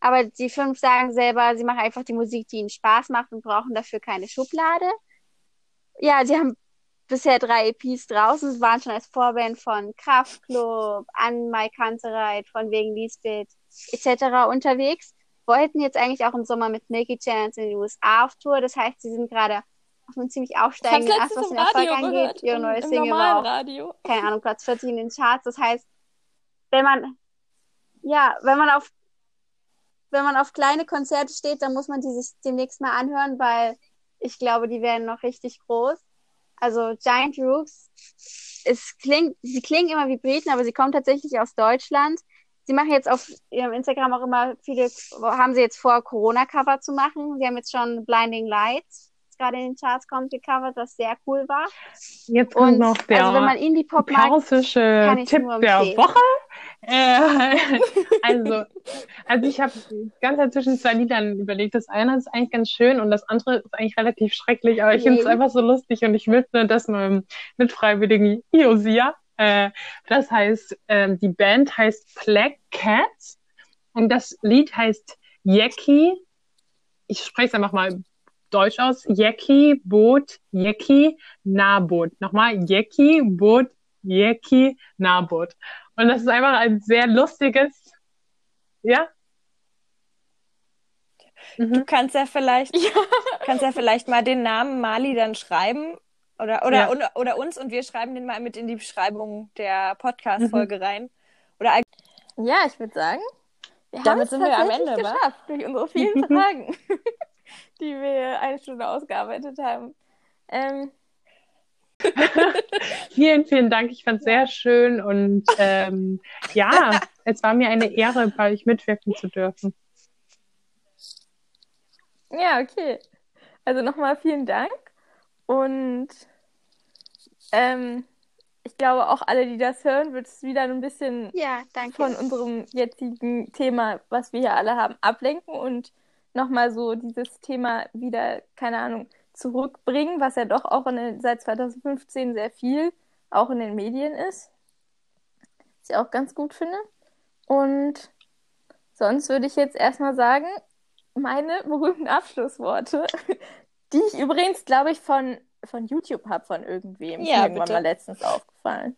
Aber die fünf sagen selber, sie machen einfach die Musik, die ihnen Spaß macht und brauchen dafür keine Schublade. Ja, sie haben bisher drei EPs draußen, waren schon als Vorband von Kraftklub, an Mai Kantereit, von wegen Lisbeth etc. unterwegs. Wollten jetzt eigentlich auch im Sommer mit Milky Chance in den USA auf Tour. Das heißt, sie sind gerade auf einem ziemlich aufsteigenden Ast, was den Erfolg angeht. Ihre neue Single war auch Radio. keine Ahnung, Platz 14 in den Charts. Das heißt, wenn man, ja, wenn man auf, wenn man auf kleine Konzerte steht, dann muss man die sich demnächst mal anhören, weil ich glaube, die werden noch richtig groß. Also Giant Rooks, es klingt, sie klingen immer wie Briten, aber sie kommen tatsächlich aus Deutschland. Sie machen jetzt auf ihrem Instagram auch immer viele, haben sie jetzt vor, Corona-Cover zu machen. Sie haben jetzt schon Blinding Lights, gerade in den Charts kommt, gecovert, was sehr cool war. Jetzt kommt Und noch der also wenn man mag, persische kann ich Tipp der. Woche. Äh, also, also ich habe ganz zwischen zwei Liedern überlegt. Das eine ist eigentlich ganz schön und das andere ist eigentlich relativ schrecklich, aber ich finde es einfach so lustig und ich widme das meinem Mitfreiwilligen Iosia. Äh, das heißt, ähm, die Band heißt Black Cats und das Lied heißt Yeki. Ich spreche es einfach mal Deutsch aus. Yeki, Boot, Yeki, Nahboot. Nochmal, Yeki, Boot, Yeki, Nahboot. Und das ist einfach ein sehr lustiges, ja? Du Mhm. kannst ja vielleicht, kannst ja vielleicht mal den Namen Mali dann schreiben oder, oder, Ja. oder, oder uns und wir schreiben den mal mit in die Beschreibung der Mhm. Podcast-Folge rein. Oder Ja, ich würde sagen, wir Damit sind wir am Ende, wa? geschafft durch unsere vielen Fragen, die wir eine Stunde ausgearbeitet haben. Ähm, Vielen, vielen Dank. Ich fand es sehr schön und ähm, ja, es war mir eine Ehre, bei euch mitwirken zu dürfen. ja, okay. Also nochmal vielen Dank. Und ähm, ich glaube, auch alle, die das hören, wird es wieder ein bisschen Ja, danke. von unserem jetzigen Thema, was wir hier alle haben, ablenken und nochmal so dieses Thema wieder, keine Ahnung, zurückbringen, was ja doch auch den, seit 2015 sehr viel auch in den Medien ist. Was ich auch ganz gut finde. Und sonst würde ich jetzt erstmal sagen, meine berühmten Abschlussworte, die ich übrigens, glaube ich, von, von YouTube habe, von irgendwem. Ja, irgendwann bitte. mal letztens aufgefallen.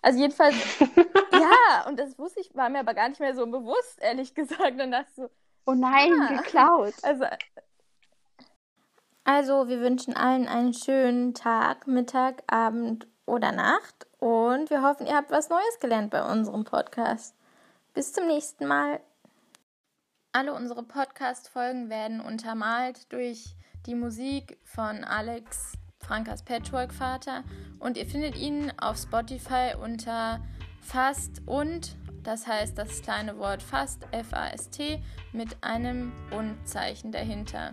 Also jedenfalls, ja, und das wusste ich, war mir aber gar nicht mehr so bewusst, ehrlich gesagt. Und dachte so, oh nein, Ah. geklaut. also. Also, wir wünschen allen einen schönen Tag, Mittag, Abend oder Nacht und wir hoffen, ihr habt was Neues gelernt bei unserem Podcast. Bis zum nächsten Mal. Alle unsere Podcast-Folgen werden untermalt durch die Musik von Alex Frankas Patchwork-Vater und ihr findet ihn auf Spotify unter Fast und, das heißt das kleine Wort Fast, F-A-S-T, mit einem Und-Zeichen dahinter.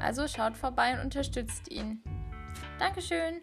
Also schaut vorbei und unterstützt ihn. Dankeschön!